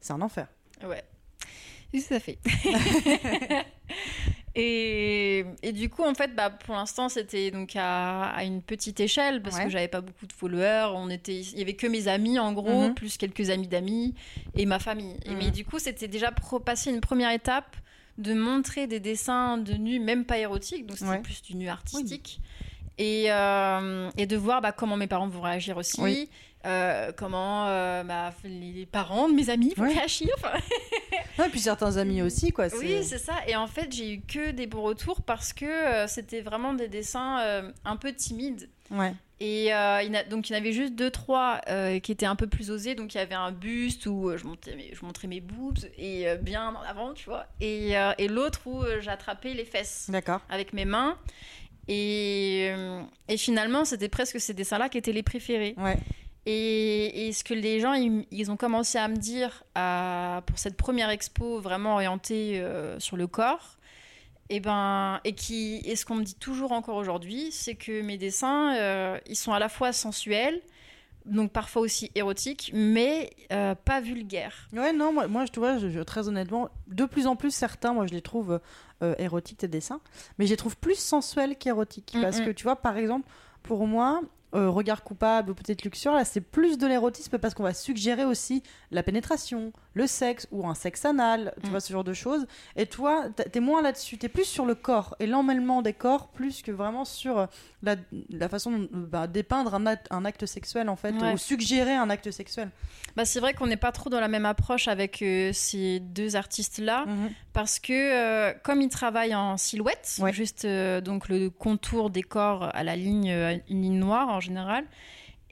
C'est un enfer. Ouais. Oui, tout à fait. et, et du coup, en fait, bah, pour l'instant, c'était donc à, à une petite échelle parce Ouais. que j'avais pas beaucoup de followers. On était, il y avait que mes amis en gros, Mhm. plus quelques amis d'amis et ma famille. Et, Mhm. mais du coup, c'était déjà passer une première étape de montrer des dessins de nus, même pas érotiques, donc c'était Ouais. plus du nu artistique. Et, euh, et de voir bah, comment mes parents vont réagir aussi, Oui. Euh, comment euh, bah, les parents de mes amis vont Ouais. et puis certains amis aussi, quoi. oui, c'est ça. Et en fait, j'ai eu que des bons retours parce que euh, c'était vraiment des dessins un peu timides. Ouais. Et il a- donc, il y en avait juste deux, trois qui étaient un peu plus osés. Donc, il y avait un buste où je, montais mes, je montrais mes boobs et bien en avant, tu vois. Et, et l'autre où j'attrapais les fesses avec mes mains. Et, et finalement, c'était presque ces dessins-là qui étaient les préférés. Ouais. Et, et ce que les gens, ils, ils ont commencé à me dire à- pour cette première expo vraiment orientée euh, sur le corps, et, ben, et, qui, et ce qu'on me dit toujours encore aujourd'hui, c'est que mes dessins, euh, ils sont à la fois sensuels, donc parfois aussi érotiques, mais euh, pas vulgaires. Ouais, non, moi, moi je te vois, je- je- très honnêtement, de plus en plus certains, moi je les trouve érotiques tes dessins, mais je les trouve plus sensuels qu'érotiques. Mm, Parce mm. que tu vois, par exemple, pour moi, euh, Regard coupable ou peut-être Luxure, là c'est plus de l'érotisme parce qu'on va suggérer aussi la pénétration, le sexe ou un sexe anal, tu Mm. vois, ce genre de choses. Et toi, t'es moins là-dessus, t'es plus sur le corps et l'emmêlement des corps plus que vraiment sur euh, la, la façon de bah, dépeindre un acte, un acte sexuel en fait, Ouais. ou suggérer un acte sexuel. Bah, c'est vrai qu'on n'est pas trop dans la même approche avec euh, ces deux artistes-là. Mhm. parce que euh, comme ils travaillent en silhouette, Ouais. juste euh, donc le contour des corps à la ligne, euh, une ligne noire en général,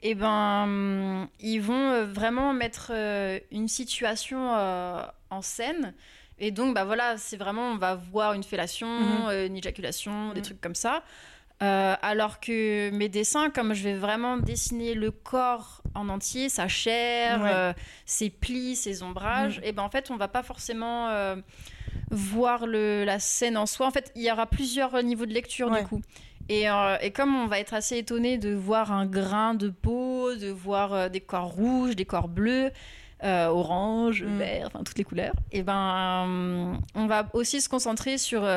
et ben hum, ils vont euh, vraiment mettre euh, une situation euh, en scène. Et donc bah voilà, c'est vraiment on va voir une fellation, Mhm. une éjaculation, des Mhm. trucs comme ça. Euh, alors que mes dessins, comme je vais vraiment dessiner le corps en entier, sa chair, Ouais. euh, ses plis, ses ombrages, Mhm. et ben en fait on va pas forcément euh, voir le, la scène en soi. En fait, il y aura plusieurs niveaux de lecture Ouais. du coup. Et, euh, et comme on va être assez étonné de voir un grain de peau, de voir euh, des corps rouges, des corps bleus, euh, orange, Mm. vert, enfin toutes les couleurs, et ben euh, on va aussi se concentrer sur,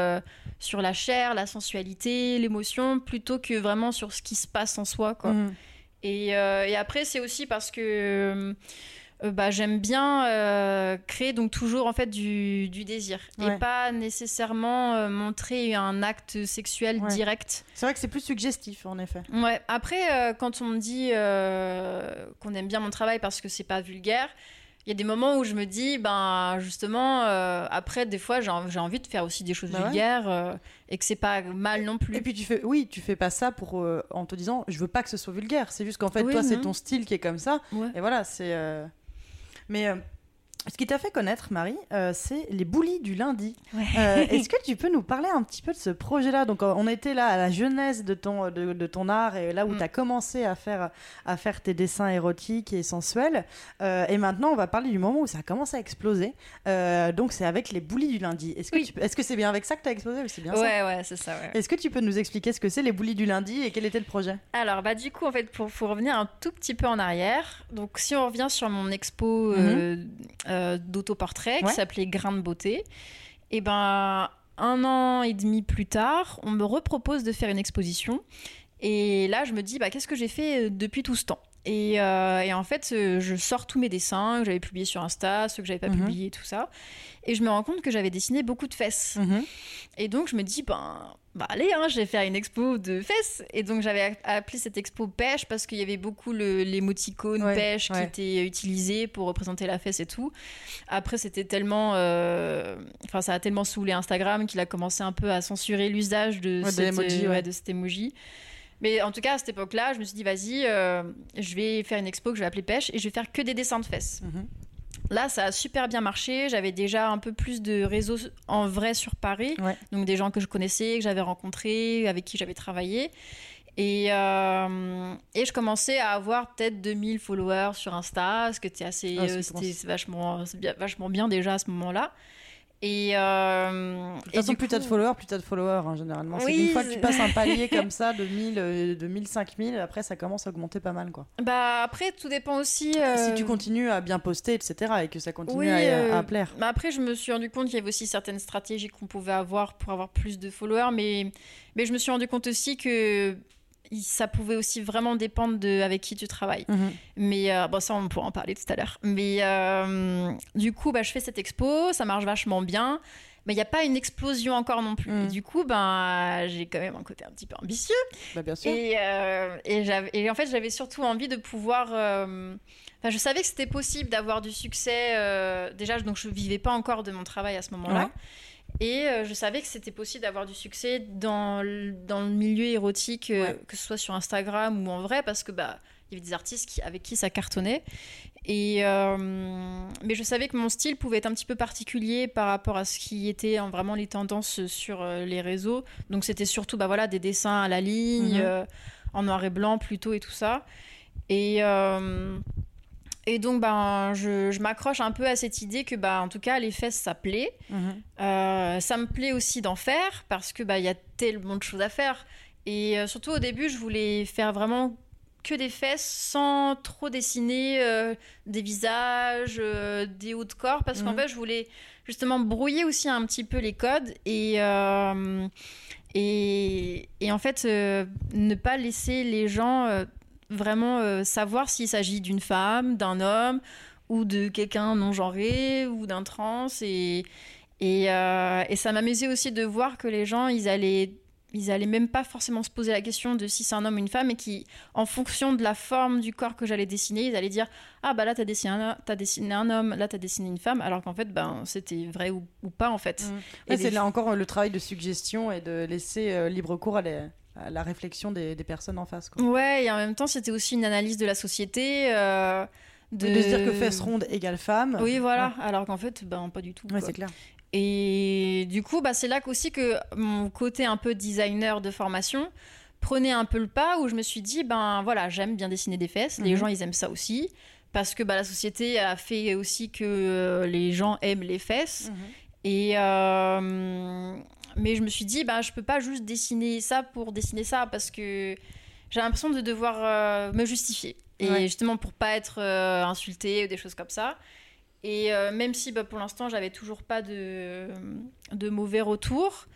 sur la chair, la sensualité, l'émotion, plutôt que vraiment sur ce qui se passe en soi. Quoi. Et, euh, et après, c'est aussi parce que euh, bah, j'aime bien euh, créer donc toujours en fait du, du désir Ouais. et pas nécessairement euh, montrer un acte sexuel Ouais. direct. C'est vrai que c'est plus suggestif en effet. Ouais. Après, quand on me dit qu'on aime bien mon travail parce que c'est pas vulgaire. Il y a des moments où je me dis, ben justement, après, des fois, j'ai en- j'ai envie de faire aussi des choses Bah ouais. vulgaires et que c'est pas mal non plus. Et puis tu fais, oui, tu fais pas ça pour en te disant, je veux pas que ce soit vulgaire. C'est juste qu'en fait, Oui, toi, c'est ton style qui est comme ça. Et voilà, c'est. Mais euh, ce qui t'a fait connaître, Marie, euh, c'est les boulis du lundi. Ouais. Euh, Est-ce que tu peux nous parler un petit peu de ce projet-là? Donc, euh, on était là à la jeunesse de ton, de, de ton art et là où Mm. tu as commencé à faire, à faire tes dessins érotiques et sensuels. Euh, et maintenant, on va parler du moment où ça a commencé à exploser. Donc, c'est avec les boulis du lundi. Est-ce que Oui. tu peux- est-ce que c'est bien avec ça que tu as explosé ou c'est bien ça? Ouais, ouais, c'est ça. Ouais. Est-ce que tu peux nous expliquer ce que c'est les boulis du lundi et quel était le projet? Alors, bah, du coup, en fait, pour, pour revenir un tout petit peu en arrière, donc si on revient sur mon expo euh, euh, d'autoportrait Mhm. Qui s'appelait Grain de beauté, et ben un an et demi plus tard, on me repropose de faire une exposition. Et là, je me dis, bah, qu'est-ce que j'ai fait euh, depuis tout ce temps? Et, euh, et en fait, je sors tous mes dessins que j'avais publiés sur Insta, ceux que j'avais pas Mhm. publiés, tout ça. Et je me rends compte que j'avais dessiné beaucoup de fesses. Et donc je me dis, ben, bah allez, hein, je vais faire une expo de fesses. Et donc j'avais appelé cette expo pêche parce qu'il y avait beaucoup l'émoticône Ouais, pêche qui était utilisé pour représenter la fesse et tout. Après, c'était tellement. euh, Enfin, ça a tellement saoulé Instagram qu'il a commencé un peu à censurer l'usage de, Ouais, de cette, euh, ouais. de cet emoji. Mais en tout cas, à cette époque-là, je me suis dit, vas-y, euh, je vais faire une expo que je vais appeler pêche et je vais faire que des dessins de fesses. Mhm. Là, ça a super bien marché. J'avais déjà un peu plus de réseaux en vrai sur Paris. Ouais. Donc des gens que je connaissais, que j'avais rencontrés, avec qui j'avais travaillé. Et, euh, et je commençais à avoir peut-être 2000 followers sur Insta, ce qui était assez, Ah, euh, c'était vachement, bien, vachement bien déjà à ce moment-là. Et, euh, De toute façon, plus t'as de followers, plus t'as de followers, hein, généralement. C'est une fois que tu passes un palier comme ça de 1000, euh, de 1000, 5000, après ça commence à augmenter pas mal, quoi. Bah après, tout dépend aussi. euh, Si tu continues à bien poster, etc., et que ça continue Oui, à, euh, à plaire. Mais après, je me suis rendu compte qu'il y avait aussi certaines stratégies qu'on pouvait avoir pour avoir plus de followers, mais, mais je me suis rendu compte aussi que ça pouvait aussi vraiment dépendre de avec qui tu travailles. Mhm. Mais euh, bon, ça, on pourra en parler tout à l'heure. Mais euh, du coup, bah, je fais cette expo, ça marche vachement bien. Mais il n'y a pas une explosion encore non plus. Mm. Et du coup, ben, j'ai quand même un côté un petit peu ambitieux. Bah, bien sûr. Et, euh, et, en fait, j'avais surtout envie de pouvoir. Enfin, je savais que c'était possible d'avoir du succès. déjà, donc je vivais pas encore de mon travail à ce moment-là. Et euh, je savais que c'était possible d'avoir du succès dans le, dans le milieu érotique, euh, Ouais. que ce soit sur Instagram ou en vrai, parce que bah. Il y avait des artistes qui, avec qui ça cartonnait. Et, euh, mais je savais que mon style pouvait être un petit peu particulier par rapport à ce qui était en vraiment les tendances sur les réseaux. Donc c'était surtout bah, voilà, des dessins à la ligne, Mhm. en noir et blanc plutôt et tout ça. Et, et donc ben, je, je m'accroche un peu à cette idée que bah, en tout cas les fesses ça plaît. Mhm. Euh, ça me plaît aussi d'en faire parce que il y a tellement de choses à faire et euh, surtout au début je voulais faire vraiment que des fesses sans trop dessiner euh, des visages, euh, des hauts de corps parce qu'en Mhm. fait je voulais justement brouiller aussi un petit peu les codes et euh, et, et en fait ne pas laisser les gens vraiment euh, savoir s'il s'agit d'une femme, d'un homme ou de quelqu'un non genré ou d'un trans et et, euh, et ça m'amusait aussi de voir que les gens, ils allaient, ils allaient même pas forcément se poser la question de si c'est un homme ou une femme, et qui, en fonction de la forme du corps que j'allais dessiner, ils allaient dire Ah, bah là, t'as dessiné, un, t'as dessiné un homme, là, t'as dessiné une femme, alors qu'en fait, ben, c'était vrai ou, ou pas, en fait. Mhm. Et c'est là encore euh, le travail de suggestion et de laisser euh, libre cours à, les- la réflexion des, des personnes en face. Quoi. Ouais, et en même temps, c'était aussi une analyse de la société. euh, de... De... se dire que fesses rondes égale femme. Oui, voilà, alors qu'en fait, ben, pas du tout. Ouais, c'est clair. Et du coup, bah, c'est là aussi que mon côté un peu designer de formation prenait un peu le pas où je me suis dit, ben voilà, j'aime bien dessiner des fesses, les Mhm. gens ils aiment ça aussi, parce que bah, la société a fait aussi que euh, les gens aiment les fesses. Et euh, mais je me suis dit, bah, je peux pas juste dessiner ça pour dessiner ça, parce que j'ai l'impression de devoir euh, me justifier. Et Ouais. justement pour pas être euh, insultée ou des choses comme ça. Et euh, même si bah, pour l'instant j'avais toujours pas de, de mauvais retours,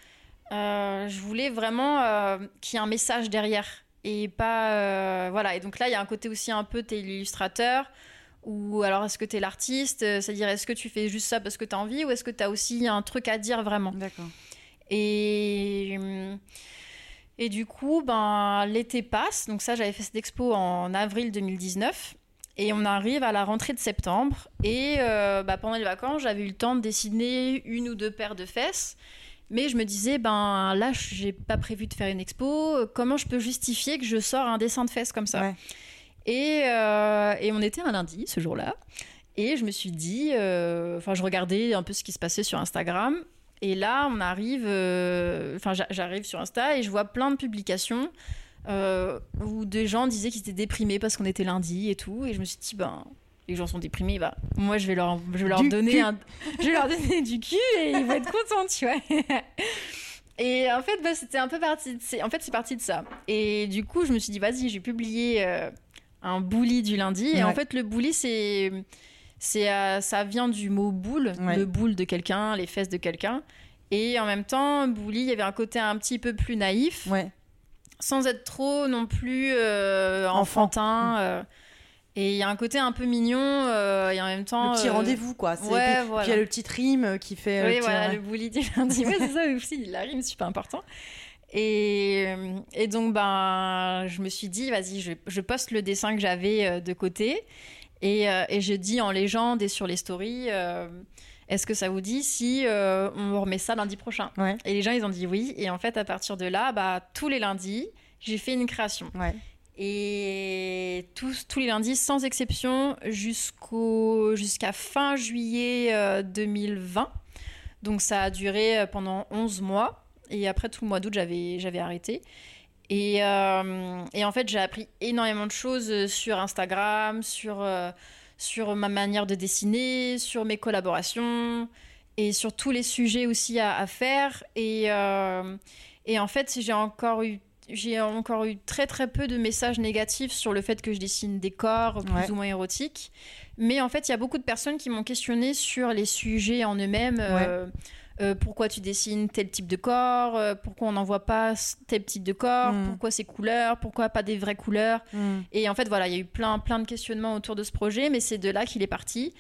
euh, je voulais vraiment qu'il y ait un message derrière. Et pas. voilà. Et donc là, il y a un côté aussi un peu, t'es l'illustrateur. Ou alors, est-ce que t'es l'artiste? Euh, C'est-à-dire, est-ce que tu fais juste ça parce que t'as envie ou est-ce que t'as aussi un truc à dire vraiment? D'accord. Et, euh, et du coup, ben, l'été passe. Donc ça, j'avais fait cette expo en avril 2019. Et on arrive à la rentrée de septembre. Et euh, bah, pendant les vacances, j'avais eu le temps de dessiner une ou deux paires de fesses. Mais je me disais, ben là, j'ai pas prévu de faire une expo. Comment je peux justifier que je sors un dessin de fesses comme ça? Ouais. et, euh, et on était un lundi ce jour-là. Et je me suis dit, euh, enfin, je regardais un peu ce qui se passait sur Instagram. Et là, on arrive, euh, enfin, j'a- j'arrive sur Insta et je vois plein de publications euh, où des gens disaient qu'ils étaient déprimés parce qu'on était lundi et tout. Et je me suis dit, ben, les gens sont déprimés, bah, moi, je vais leur, je vais leur Du donner cul. un, je vais leur donner du cul et ils vont être contents, tu vois. Et en fait, bah, c'était un peu parti. De... En fait, c'est parti de ça. Et du coup, je me suis dit, vas-y, j'ai publié euh, un bully du lundi. Et en fait, le bully, c'est, c'est, euh, ça vient du mot boule, Ouais. le boule de quelqu'un, les fesses de quelqu'un. Et en même temps, bully, il y avait un côté un petit peu plus naïf, Ouais. sans être trop non plus euh, Enfant. enfantin. euh, et il y a un côté un peu mignon, euh, et en même temps. Le petit rendez-vous, quoi. C'est- ouais, puis, voilà. puis il y a le petit rime qui fait. Oui, le petit- voilà, le bully du lundi. Ouais, c'est ça aussi, la rime, c'est super important. Et, et donc, ben, je me suis dit, vas-y, je, je poste le dessin que j'avais de côté. Et, euh, et je dis en légende et sur les stories, euh, est-ce que ça vous dit si euh, on remet ça lundi prochain? Ouais. Et les gens, ils ont dit oui. Et en fait, à partir de là, bah, tous les lundis, j'ai fait une création. Ouais. Et tous, tous les lundis, sans exception, jusqu'au, jusqu'à fin juillet euh, 2020. Donc ça a duré euh, pendant 11 mois. Et après tout le mois d'août, j'avais, j'avais arrêté. Et, euh, et en fait, j'ai appris énormément de choses sur Instagram, sur, euh, sur ma manière de dessiner, sur mes collaborations et sur tous les sujets aussi à, à faire. Et, euh, et en fait, j'ai encore eu j'ai encore eu très très peu de messages négatifs sur le fait que je dessine des corps plus Ouais. ou moins érotiques. Mais en fait, il y a beaucoup de personnes qui m'ont questionné sur les sujets en eux-mêmes. euh, euh, pourquoi tu dessines tel type de corps euh, Pourquoi on n'en voit pas tel type de corps Mm. Pourquoi ces couleurs Pourquoi pas des vraies couleurs Mm. et en fait, voilà, il y a eu plein, plein de questionnements autour de ce projet, mais c'est de là qu'il est parti.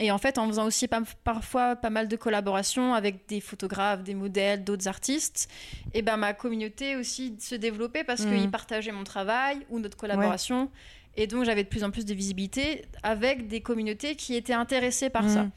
Et en fait, en faisant aussi pa- parfois pas mal de collaborations avec des photographes, des modèles, d'autres artistes, et ben ma communauté aussi se développait parce Mhm. qu'ils partageaient mon travail ou notre collaboration. Et donc, j'avais de plus en plus de visibilité avec des communautés qui étaient intéressées par ça.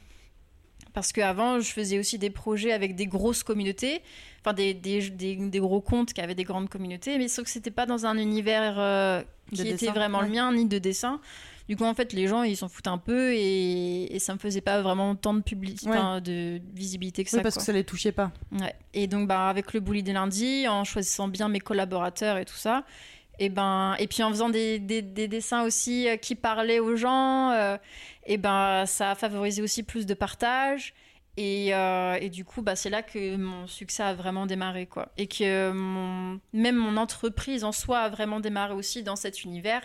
Parce qu'avant, je faisais aussi des projets avec des grosses communautés, enfin des, des, des, des gros comptes qui avaient des grandes communautés, mais sauf que c'était pas dans un univers euh, qui De était dessin, vraiment le mien, ni de dessin. Du coup, en fait, les gens, ils s'en foutent un peu et, et ça me faisait pas vraiment tant de, publicité, Ouais. de visibilité que ça. Oui, parce quoi. que ça les touchait pas. Ouais. Et donc, bah, avec le bully des lundis, en choisissant bien mes collaborateurs et tout ça, et, ben, et puis en faisant des, des- des dessins aussi euh, qui parlaient aux gens, euh, et ben, ça a favorisé aussi plus de partage. Et, euh, et du coup, bah, c'est là que mon succès a vraiment démarré. Quoi. Et que même mon entreprise en soi a vraiment démarré aussi dans cet univers.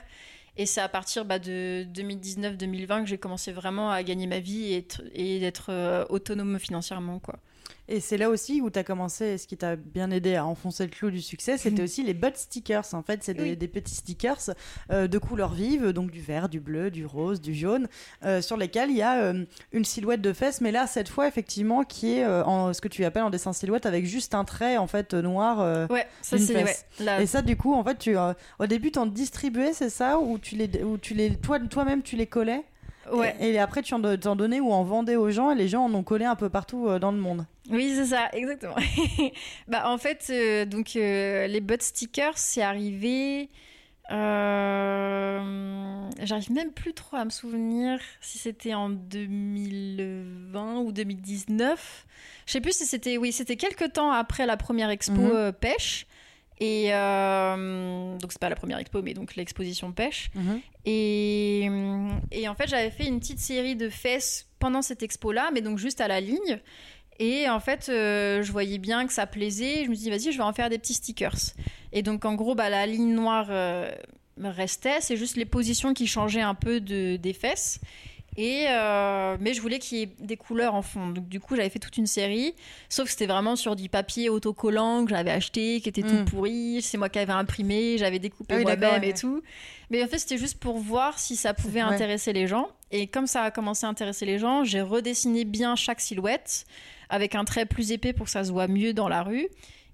Et c'est à partir bah, de 2019-2020 que j'ai commencé vraiment à gagner ma vie et d'être euh, autonome financièrement. Quoi. Et c'est là aussi où tu as commencé, ce qui t'a bien aidé à enfoncer le clou du succès, c'était aussi les butt stickers. En fait, c'est des, Oui. des petits stickers euh, de couleurs vives, donc du vert, du bleu, du rose, du jaune, euh, sur lesquels il y a euh, une silhouette de fesses, mais là, cette fois, effectivement, qui est en ce que tu appelles en dessin silhouette avec juste un trait, en fait, noir. Ouais, ça c'est ouais, fesse. la- Et ça, du coup, en fait, tu, au début, tu en distribuais, c'est ça Ou tu les, ou tu les, toi, toi-même, tu les collais? Ouais. Et, et après, tu en, donnais ou en vendais aux gens, et les gens en ont collé un peu partout euh, dans le monde. Oui, c'est ça, exactement. bah, en fait, euh, donc, euh, les butt stickers, c'est arrivé. J'arrive même plus trop à me souvenir si c'était en 2020 ou 2019. Je sais plus si c'était. Oui, c'était quelques temps après la première expo Mhm. pêche. Et euh, donc, c'est pas la première expo, mais donc l'exposition pêche. Et, et en fait, j'avais fait une petite série de fesses pendant cette expo-là, mais donc juste à la ligne. Et en fait, euh, je voyais bien que ça plaisait. Je me suis dit, vas-y, je vais en faire des petits stickers. Et donc, en gros, bah, la ligne noire euh, restait. C'est juste les positions qui changeaient un peu de, des fesses. Et euh, mais je voulais qu'il y ait des couleurs en fond. Donc, du coup, j'avais fait toute une série. Sauf que c'était vraiment sur du papier autocollant que j'avais acheté, qui était tout Mm. pourri. C'est moi qui avais imprimé. J'avais découpé Ah oui, moi-même ouais. et tout. Mais en fait, c'était juste pour voir si ça pouvait Ouais. intéresser les gens. Et comme ça a commencé à intéresser les gens, j'ai redessiné bien chaque silhouette avec un trait plus épais pour que ça se voit mieux dans la rue.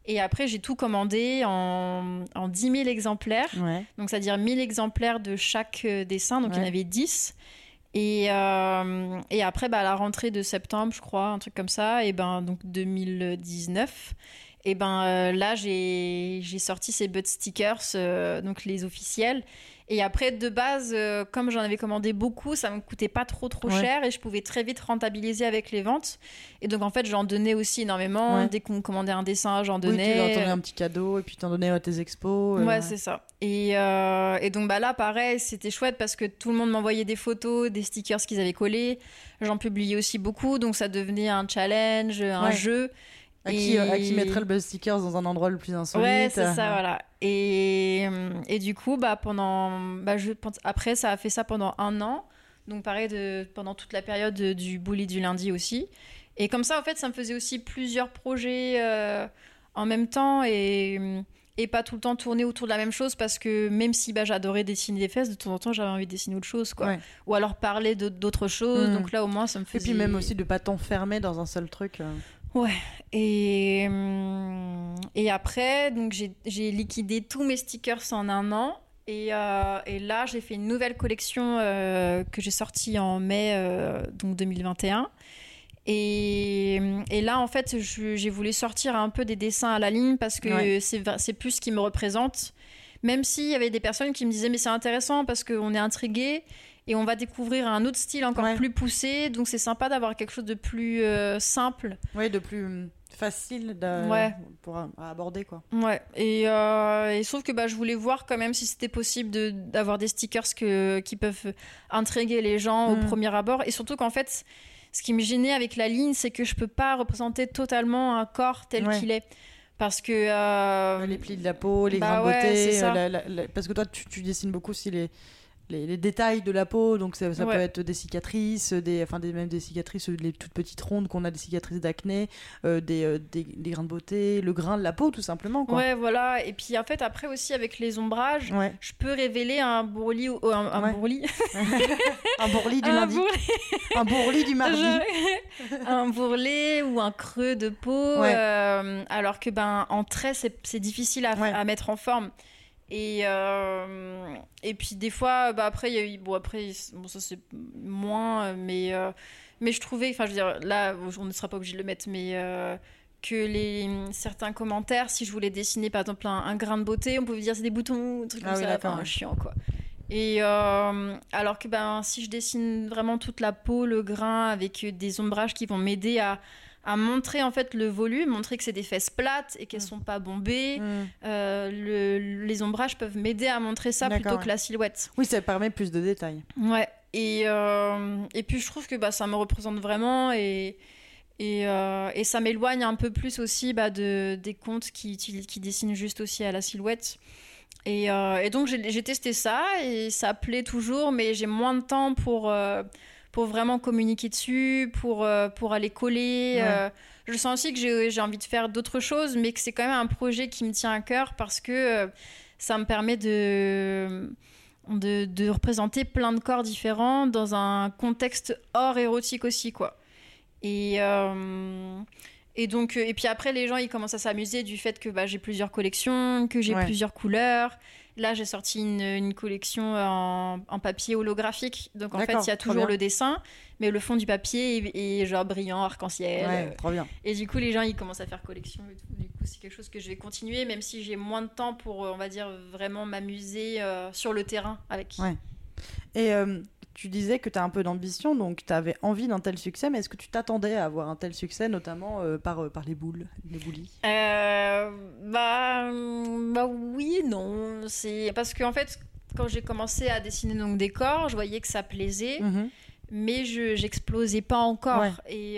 Et après, j'ai tout commandé en, en 10 000 exemplaires. Ouais. Donc, c'est-à-dire 1000 exemplaires de chaque euh, dessin. Donc, il y en avait 10. Et, euh, et après, bah, à la rentrée de septembre, je crois, un truc comme ça, et ben, donc 2019, et ben euh, là, j'ai sorti ces butt stickers, euh, donc les officiels. Et après, de base, euh, comme j'en avais commandé beaucoup, ça me coûtait pas trop trop Ouais. cher et je pouvais très vite rentabiliser avec les ventes. Et donc, en fait, j'en donnais aussi énormément. Ouais. Dès qu'on me commandait un dessin, j'en Oui, tu donnais. leur donnais un petit cadeau, et puis t'en donnais à tes expos. euh, Ouais, c'est ça. Et, euh, et donc bah là, pareil, c'était chouette parce que tout le monde m'envoyait des photos, des stickers qu'ils avaient collés. J'en publiais aussi beaucoup, donc ça devenait un challenge, un Ouais. jeu. À qui, Et- à qui mettrait le buzz stickers dans un endroit le plus insolite Ouais, c'est euh, ça, voilà. Et, euh, et du coup, bah, pendant, bah, je, pense- après, ça a fait ça pendant un an. Donc, pareil, de, pendant toute la période de- du bully du lundi aussi. Et comme ça, en fait, ça me faisait aussi plusieurs projets euh, en même temps et, et pas tout le temps tourner autour de la même chose parce que même si bah, j'adorais dessiner des fesses, de temps en temps, j'avais envie de dessiner autre chose, quoi. Ouais. Ou alors parler d'autres choses. Mm. Donc là, au moins, ça me Et faisait... puis même aussi de pas t'enfermer dans un seul truc. euh. Et, hum, et après, donc j'ai liquidé tous mes stickers en un an. Et, euh, et là, j'ai fait une nouvelle collection euh, que j'ai sortie en mai euh, donc 2021. Et, et là, en fait, j'ai voulu sortir un peu des dessins à la ligne parce que Ouais. c'est plus ce qui me représente. Même s'il y avait des personnes qui me disaient, mais c'est intéressant parce qu'on est intrigué et on va découvrir un autre style encore Ouais. plus poussé. Donc c'est sympa d'avoir quelque chose de plus euh, simple. Ouais, de plus hum, facile Ouais. pour à, à aborder quoi. Ouais, et, euh, et sauf que bah, je voulais voir quand même si c'était possible de- d'avoir des stickers que, qui peuvent intriguer les gens au Mm. premier abord. Et surtout qu'en fait, ce qui me gênait avec la ligne, c'est que je peux pas représenter totalement un corps tel Ouais. qu'il est. Parce que. euh, les plis de la peau, les bah ouais, euh, la- la- la- parce que toi tu, tu dessines beaucoup aussi les, les, les détails de la peau, donc ça, ça Ouais. peut être des cicatrices, des, enfin des, même des cicatrices, les toutes petites rondes qu'on a, des cicatrices d'acné, euh, des, euh, des, des grains de beauté, le grain de la peau tout simplement quoi. Ouais, voilà. Et puis en fait, après aussi, avec les ombrages, Ouais. je peux révéler un bourrelis. ou- Un, un Ouais. bourrelis. Un bourrelis du un lundi, bourrelis. un bourrelis du mardi. Je- un bourrelet ou un creux de peau. Euh, alors que ben en trait c'est difficile à mettre en forme. Et euh, et puis des fois bah après il y a eu bon après bon ça c'est moins mais euh, Mais je trouvais, enfin, je veux dire, là, on ne sera pas obligé de le mettre, mais euh, que les certains commentaires, si je voulais dessiner par exemple un, grain de beauté, on pouvait dire c'est des boutons, un truc Ah comme oui, ça, enfin, chiant quoi. Et alors que ben, si je dessine vraiment toute la peau, le grain, avec des ombrages qui vont m'aider à, à montrer en fait le volume, montrer que c'est des fesses plates et qu'elles Mm. sont pas bombées. Mm. euh, le- les ombrages peuvent m'aider à montrer ça plutôt que la silhouette. Oui, ça permet plus de détails. Ouais. Et, euh, et puis je trouve que bah, ça me représente vraiment et, et, euh, et ça m'éloigne un peu plus aussi bah, de, des contes qui, qui, dessinent juste aussi à la silhouette. Et, et donc j'ai testé ça et ça plaît toujours, mais j'ai moins de temps pour, pour vraiment communiquer dessus, pour, euh, pour aller coller. Ouais. euh. je sens aussi que j'ai envie de faire d'autres choses, mais que c'est quand même un projet qui me tient à cœur parce que euh, ça me permet de, de, de représenter plein de corps différents dans un contexte hors érotique aussi, quoi. Et, et donc, et puis après, les gens, ils commencent à s'amuser du fait que bah, j'ai plusieurs collections, que j'ai Ouais. plusieurs couleurs. Là, j'ai sorti une, une collection en, en papier holographique. Donc, en fait, il y a toujours le dessin, mais le fond du papier est, est genre brillant, arc-en-ciel. Ouais, trop bien. Et du coup, les gens, ils commencent à faire collection et tout. Du coup, c'est quelque chose que je vais continuer, même si j'ai moins de temps pour, euh, on va dire, vraiment m'amuser euh, sur le terrain avec. Ouais. Et euh, tu disais que tu as un peu d'ambition, donc tu avais envie d'un tel succès, mais est-ce que tu t'attendais à avoir un tel succès, notamment euh, par, euh, par les boules, les boulis? Euh, bah, bah oui non. C'est parce qu'en fait, quand j'ai commencé à dessiner donc des corps, je voyais que ça plaisait, Mhm. mais je j'explosais pas encore. Ouais. Et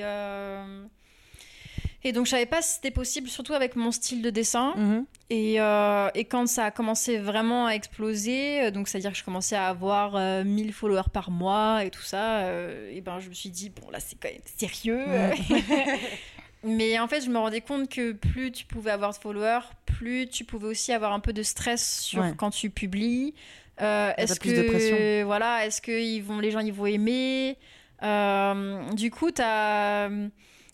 et donc je savais pas si c'était possible, surtout avec mon style de dessin. Mhm. Et, euh, et quand ça a commencé vraiment à exploser, euh, donc c'est-à-dire que je commençais à avoir euh, 1000 followers par mois et tout ça, euh, et ben je me suis dit, bon là c'est quand même sérieux. Mais en fait, je me rendais compte que plus tu pouvais avoir de followers, plus tu pouvais aussi avoir un peu de stress sur Ouais. quand tu publies. Est-ce plus que de pression. voilà, est-ce que ils vont, les gens ils vont aimer? Du coup, t'as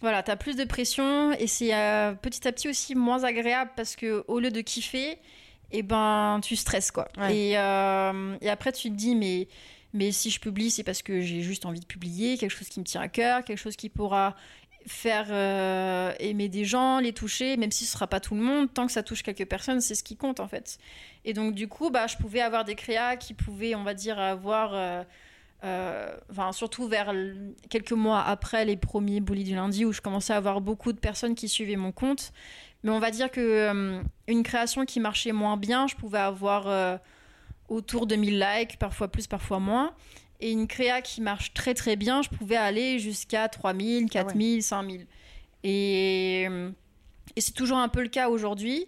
voilà, t'as plus de pression et c'est euh, petit à petit aussi moins agréable parce que au lieu de kiffer, et ben tu stresses quoi. Ouais. Et, euh, et après tu te dis mais mais si je publie c'est parce que j'ai juste envie de publier quelque chose qui me tient à cœur, quelque chose qui pourra faire euh, aimer des gens, les toucher, même si ce sera pas tout le monde, tant que ça touche quelques personnes, c'est ce qui compte en fait. Et donc du coup, bah, je pouvais avoir des créas qui pouvaient, on va dire, avoir, euh, enfin surtout vers quelques mois après les premiers bullies du lundi, où je commençais à avoir beaucoup de personnes qui suivaient mon compte. Mais on va dire que euh, une création qui marchait moins bien, je pouvais avoir euh, autour de 1000 likes, parfois plus, parfois moins. Et une créa qui marche très très bien, je pouvais aller jusqu'à 3000, 4000, 5000. Et, et c'est toujours un peu le cas aujourd'hui.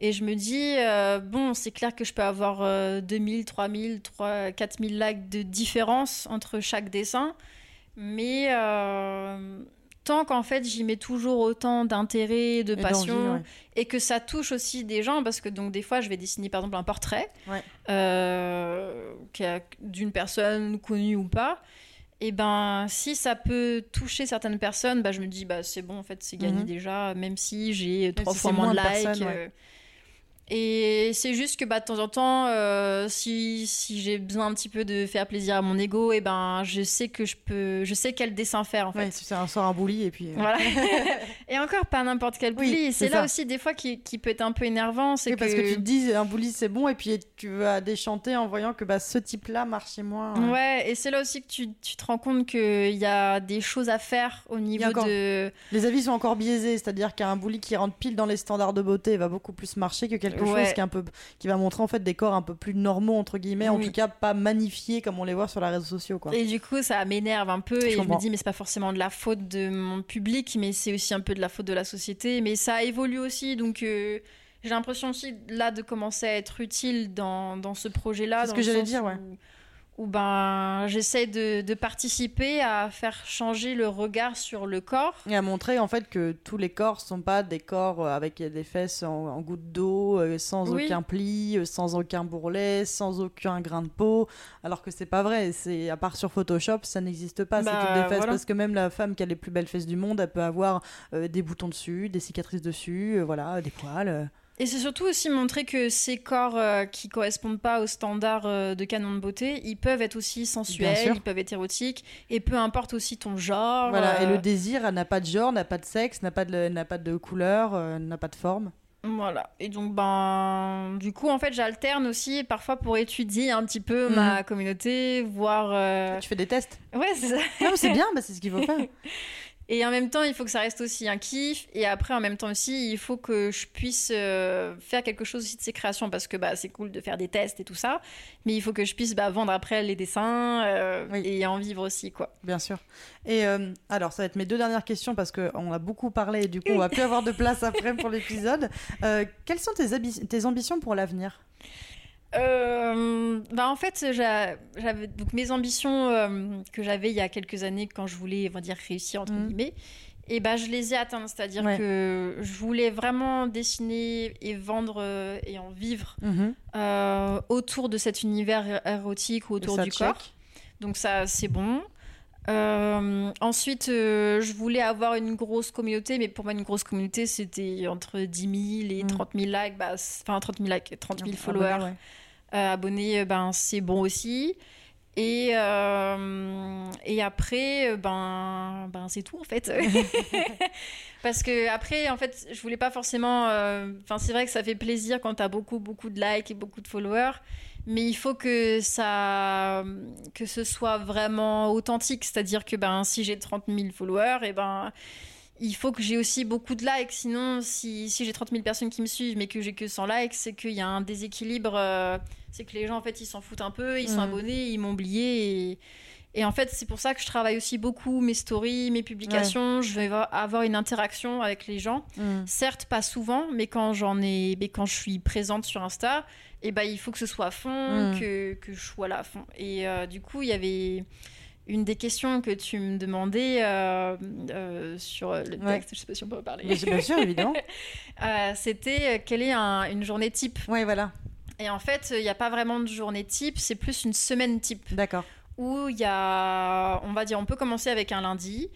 Et je me dis, euh, bon, c'est clair que je peux avoir euh, 2000, 3000, 3, 4000 likes de différence entre chaque dessin. Mais euh, tant qu'en fait j'y mets toujours autant d'intérêt, de Et passion, ouais. et que ça touche aussi des gens, parce que donc des fois je vais dessiner par exemple un portrait Ouais. euh, d'une personne connue ou pas. Et ben si ça peut toucher certaines personnes, bah, je me dis bah c'est bon en fait c'est gagné Mhm. déjà, même si j'ai trois si fois moins de likes. ouais. euh, et c'est juste que bah, de temps en temps, euh, si, si j'ai besoin un petit peu de faire plaisir à mon ego, et ben je sais que je peux, je sais quel dessin faire en fait. Ouais, c'est un sort un bouli et puis. euh, Voilà. et encore pas n'importe quel Oui, bully. c'est c'est là ça. aussi des fois qui, qui peut être un peu énervant, c'est Oui, que, parce que tu te dis un bouli c'est bon et puis tu vas déchanter en voyant que bah, ce type-là marchait moins. euh. Ouais, et c'est là aussi que tu, tu te rends compte qu'il y a des choses à faire au niveau encore- de. Les avis sont encore biaisés, c'est-à-dire qu'un bouli qui rentre pile dans les standards de beauté va beaucoup plus marcher que quelque Ouais. chose qui, est un peu, qui va montrer en fait des corps un peu plus normaux entre guillemets, en tout cas pas magnifiés comme on les voit sur les réseaux sociaux quoi. Et du coup, ça m'énerve un peu Je et je me dis, mais c'est pas forcément de la faute de mon public, mais c'est aussi un peu de la faute de la société. Mais ça évolue aussi, donc euh, j'ai l'impression aussi là de commencer à être utile dans, dans ce projet-là. C'est ce que j'allais dire, ouais. Où, où, ben, j'essaie de, de participer à faire changer le regard sur le corps. Et à montrer en fait que tous les corps sont pas des corps euh, avec des fesses en, en gouttes d'eau, euh, sans Oui. aucun pli, euh, sans aucun bourrelet, sans aucun grain de peau, alors que c'est pas vrai. C'est à part sur Photoshop, ça n'existe pas. Bah, c'est toutes des fesses voilà. parce que même la femme qui a les plus belles fesses du monde, elle peut avoir euh, des boutons dessus, des cicatrices dessus, euh, voilà, des poils. euh. Et c'est surtout aussi montrer que ces corps euh, qui correspondent pas aux standards euh, de canon de beauté, ils peuvent être aussi sensuels, ils peuvent être érotiques, et peu importe aussi ton genre. Voilà, et euh, le désir n'a pas de genre, n'a pas de sexe, n'a pas de, n'a pas de couleur, euh, n'a pas de forme. Voilà. Et donc, ben, du coup, en fait, j'alterne aussi parfois pour étudier un petit peu Mhm. ma communauté, voir. euh, Tu fais des tests. Ouais, c'est ça. Non, c'est bien, bah, c'est ce qu'il faut faire. Et en même temps, il faut que ça reste aussi un kiff. Et après, en même temps aussi, il faut que je puisse euh, faire quelque chose aussi de ces créations parce que bah, c'est cool de faire des tests et tout ça. Mais il faut que je puisse bah, vendre après les dessins euh, Oui. et en vivre aussi, quoi. Bien sûr. Et euh, alors, ça va être mes deux dernières questions parce qu'on a beaucoup parlé et du coup, on va plus avoir de place après pour l'épisode. Quelles sont tes ambitions pour l'avenir? Euh, bah en fait, j'a- j'avais donc mes ambitions euh, que j'avais il y a quelques années quand je voulais, on va dire, réussir entre Mhm. guillemets. Et bah, je les ai atteintes, c'est-à-dire Ouais. que je voulais vraiment dessiner et vendre euh, et en vivre euh, autour de cet univers érotique ou autour du check. corps. Donc ça, c'est bon. Euh, ensuite, euh, je voulais avoir une grosse communauté, mais pour moi, une grosse communauté, c'était entre 10 000 et Mm. 30 000 likes, bah, enfin 30 000 likes, 30 000 Abonnés, followers, euh, ben c'est bon aussi. Et, euh, et après, euh, ben, ben c'est tout en fait. Parce que après, en fait, je voulais pas forcément. euh, Enfin, c'est vrai que ça fait plaisir quand t'as beaucoup, beaucoup de likes et beaucoup de followers, mais il faut que ça, que ce soit vraiment authentique. C'est-à-dire que ben, si j'ai 30 000 followers, et ben, il faut que j'ai aussi beaucoup de likes. Sinon, si, si j'ai 30 000 personnes qui me suivent, mais que j'ai que 100 likes, c'est qu'il y a un déséquilibre. euh, c'est que les gens, en fait, ils s'en foutent un peu, ils sont Mhm. abonnés, ils m'ont oublié. Et, et en fait, c'est pour ça que je travaille aussi beaucoup mes stories, mes publications. Je vais avoir- une interaction avec les gens. Mm. Certes, pas souvent, mais quand j'en ai, mais quand je suis présente sur Insta, et ben il faut que ce soit à fond, Mm. que, que je sois là à fond. Et euh, du coup, il y avait une des questions que tu me demandais euh, euh, sur le texte. Ouais. Je sais pas si on peut en parler. Sûr, bien sûr, évidemment. C'était quelle est un- une journée type? Oui, voilà. Et en fait, il n'y a pas vraiment de journée type, c'est plus une semaine type D'accord. où il y a, on va dire, on peut commencer avec un lundi.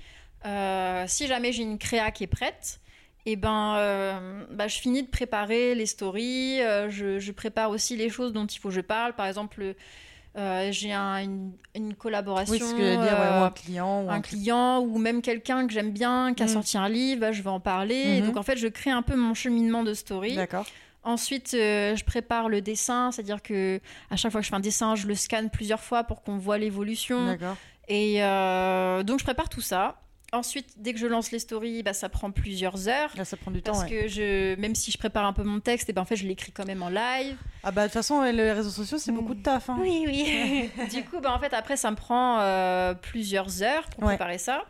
Euh, si jamais j'ai une créa qui est prête, et ben, euh, bah, je finis de préparer les stories. euh, je, je prépare aussi les choses dont il faut que je parle. Par exemple, j'ai un- une, une collaboration. Oui, ce que j'allais dire, ouais, ou un client. Ou un client ou même quelqu'un que j'aime bien qui a Mm. sorti un livre, bah, je vais en parler. Et Mhm. donc en fait, je crée un peu mon cheminement de story. D'accord. Ensuite, euh, je prépare le dessin, c'est-à-dire que à chaque fois que je fais un dessin, je le scanne plusieurs fois pour qu'on voit l'évolution. D'accord. Et euh, donc, je prépare tout ça. Ensuite, dès que je lance les stories, bah, ça prend plusieurs heures. Là, ça prend du temps. Parce ouais. que je, même si je prépare un peu mon texte, et ben en fait, je l'écris quand même en live. Ah, bah, de toute façon, les réseaux sociaux, c'est beaucoup de taf. hein. Oui, oui. du coup, bah, en fait, après, ça me prend euh, plusieurs heures pour Ouais. préparer ça.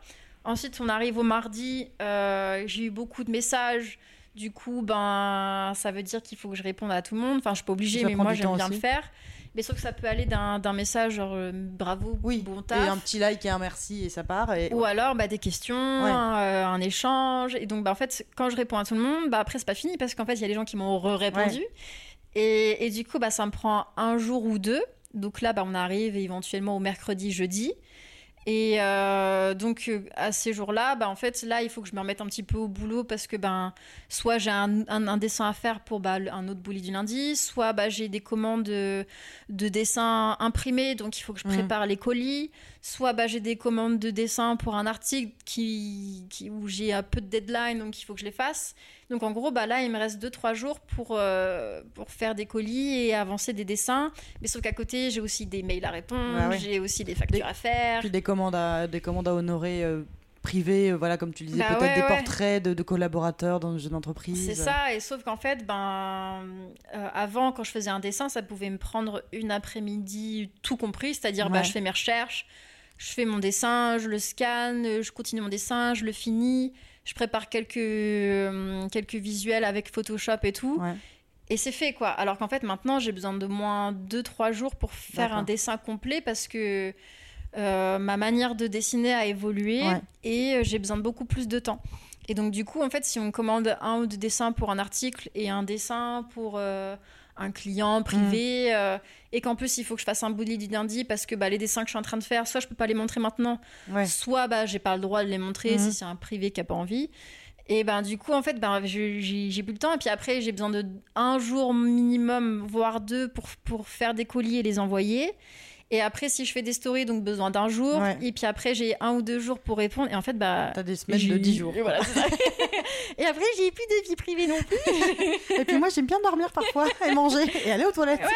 Ensuite, on arrive au mardi. euh, J'ai eu beaucoup de messages. Du coup, ben, ça veut dire qu'il faut que je réponde à tout le monde. Enfin, je suis pas obligée, Ça mais moi, j'aime bien aussi. le faire. Mais sauf que ça peut aller d'un message genre euh, bravo, Oui, bon Et taf. un petit like et un merci et ça part. Et... Ou alors bah, des questions, euh, un échange. Et donc, bah, en fait, quand je réponds à tout le monde, bah, après, c'est pas fini parce qu'en fait, il y a des gens qui m'ont répondu. Et, et du coup, bah, ça me prend un jour ou deux. Donc là, bah, on arrive éventuellement au mercredi, jeudi. Et euh, donc, euh, à ces jours-là, bah, en fait, là, il faut que je me remette un petit peu au boulot parce que, ben, soit j'ai un, un- un dessin à faire pour bah, un autre bully du lundi, soit bah, j'ai des commandes de, de dessins imprimés, donc il faut que je Mhm. prépare les colis, soit bah, j'ai des commandes de dessin pour un article qui, qui, où j'ai un peu de deadline, donc il faut que je les fasse. Donc en gros, bah, là, il me reste 2-3 jours pour, euh, pour faire des colis et avancer des dessins. Mais sauf qu'à côté, j'ai aussi des mails à répondre, Ouais, ouais. j'ai aussi des factures Des- à faire. Puis des commandes à, des commandes à honorer euh, privées, euh, voilà, comme tu le disais, Bah peut-être ouais, des ouais. portraits de, de collaborateurs dans une entreprise. C'est ça, et sauf qu'en fait, ben, euh, avant, quand je faisais un dessin, ça pouvait me prendre une après-midi tout compris, c'est-à-dire bah, Ouais. je fais mes recherches, je fais mon dessin, je le scanne, je continue mon dessin, je le finis, je prépare quelques, euh, quelques visuels avec Photoshop et tout, Ouais. et c'est fait quoi. Alors qu'en fait, maintenant, j'ai besoin de moins 2-3 jours pour faire un dessin complet parce que euh, ma manière de dessiner a évolué Ouais. et euh, j'ai besoin de beaucoup plus de temps. Et donc, du coup, en fait, si on commande un ou deux dessins pour un article et un dessin pour euh, un client privé, euh, et qu'en plus, il faut que je fasse un bully du lundi parce que bah, les dessins que je suis en train de faire, soit je peux pas les montrer maintenant, Ouais. soit bah, j'ai pas le droit de les montrer Mhm. si c'est un privé qui a pas envie. Et ben du coup, en fait, ben, j'ai j'ai plus le temps. Et puis après, j'ai besoin de un jour minimum, voire deux, pour, pour faire des colis et les envoyer. Et après, si je fais des stories, donc besoin d'un jour. Ouais. Et puis après, j'ai un ou deux jours pour répondre. Et en fait, bah. T'as des semaines de 10 jours. Voilà, c'est ça. et après, j'ai plus de vie privée non plus. Et puis moi, j'aime bien dormir parfois et manger et aller aux toilettes.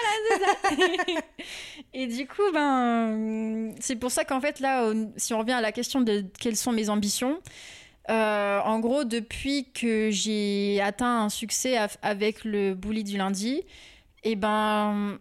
Et du coup, ben, c'est pour ça qu'en fait, là, si on revient à la question de quelles sont mes ambitions, euh, en gros, depuis que j'ai atteint un succès avec le bully du lundi, et ben,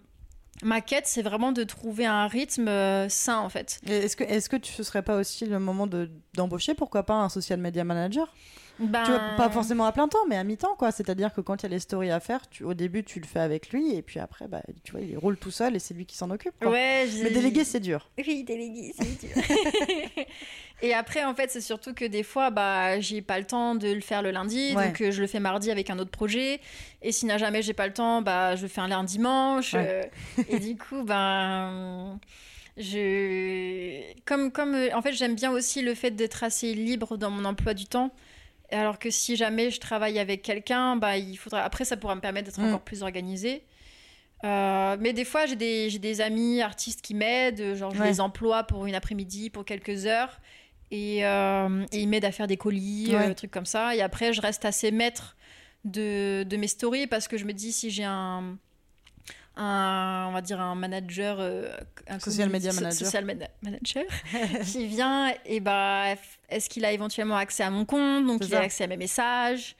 ma quête, c'est vraiment de trouver un rythme euh, sain, en fait. Est-ce que, est-ce que tu, ce serait pas aussi le moment de, d'embaucher, pourquoi pas, un social media manager? Ben, Tu vois, pas forcément à plein temps, mais à mi-temps, quoi. C'est-à-dire que quand il y a les stories à faire, tu, au début, tu le fais avec lui, et puis après, bah, tu vois, il roule tout seul et c'est lui qui s'en occupe. quoi. Ouais, Mais déléguer, c'est dur. Oui, délégué, c'est dur. et après, en fait, c'est surtout que des fois, bah, j'ai pas le temps de le faire le lundi, Ouais. donc euh, je le fais mardi avec un autre projet. Et si n'a jamais j'ai pas le temps, bah, je le fais un lundi dimanche. Ouais. euh, et du coup, ben. Je... Comme, comme, en fait, j'aime bien aussi le fait d'être assez libre dans mon emploi du temps. Alors que si jamais je travaille avec quelqu'un, bah, il faudra... après, ça pourra me permettre d'être Mm. encore plus organisée. Euh, mais des fois, j'ai des, des amis artistes qui m'aident. Genre, je Ouais. les emploie pour une après-midi, pour quelques heures. Et, euh, et ils m'aident à faire des colis, Ouais. euh, des trucs comme ça. Et après, je reste assez maître de, de mes stories parce que je me dis, si j'ai un, un, on va dire, un manager, euh, un Social media manager. social mena- manager qui vient, et bah, est-ce qu'il a éventuellement accès à mon compte? Donc, il a accès à mes messages.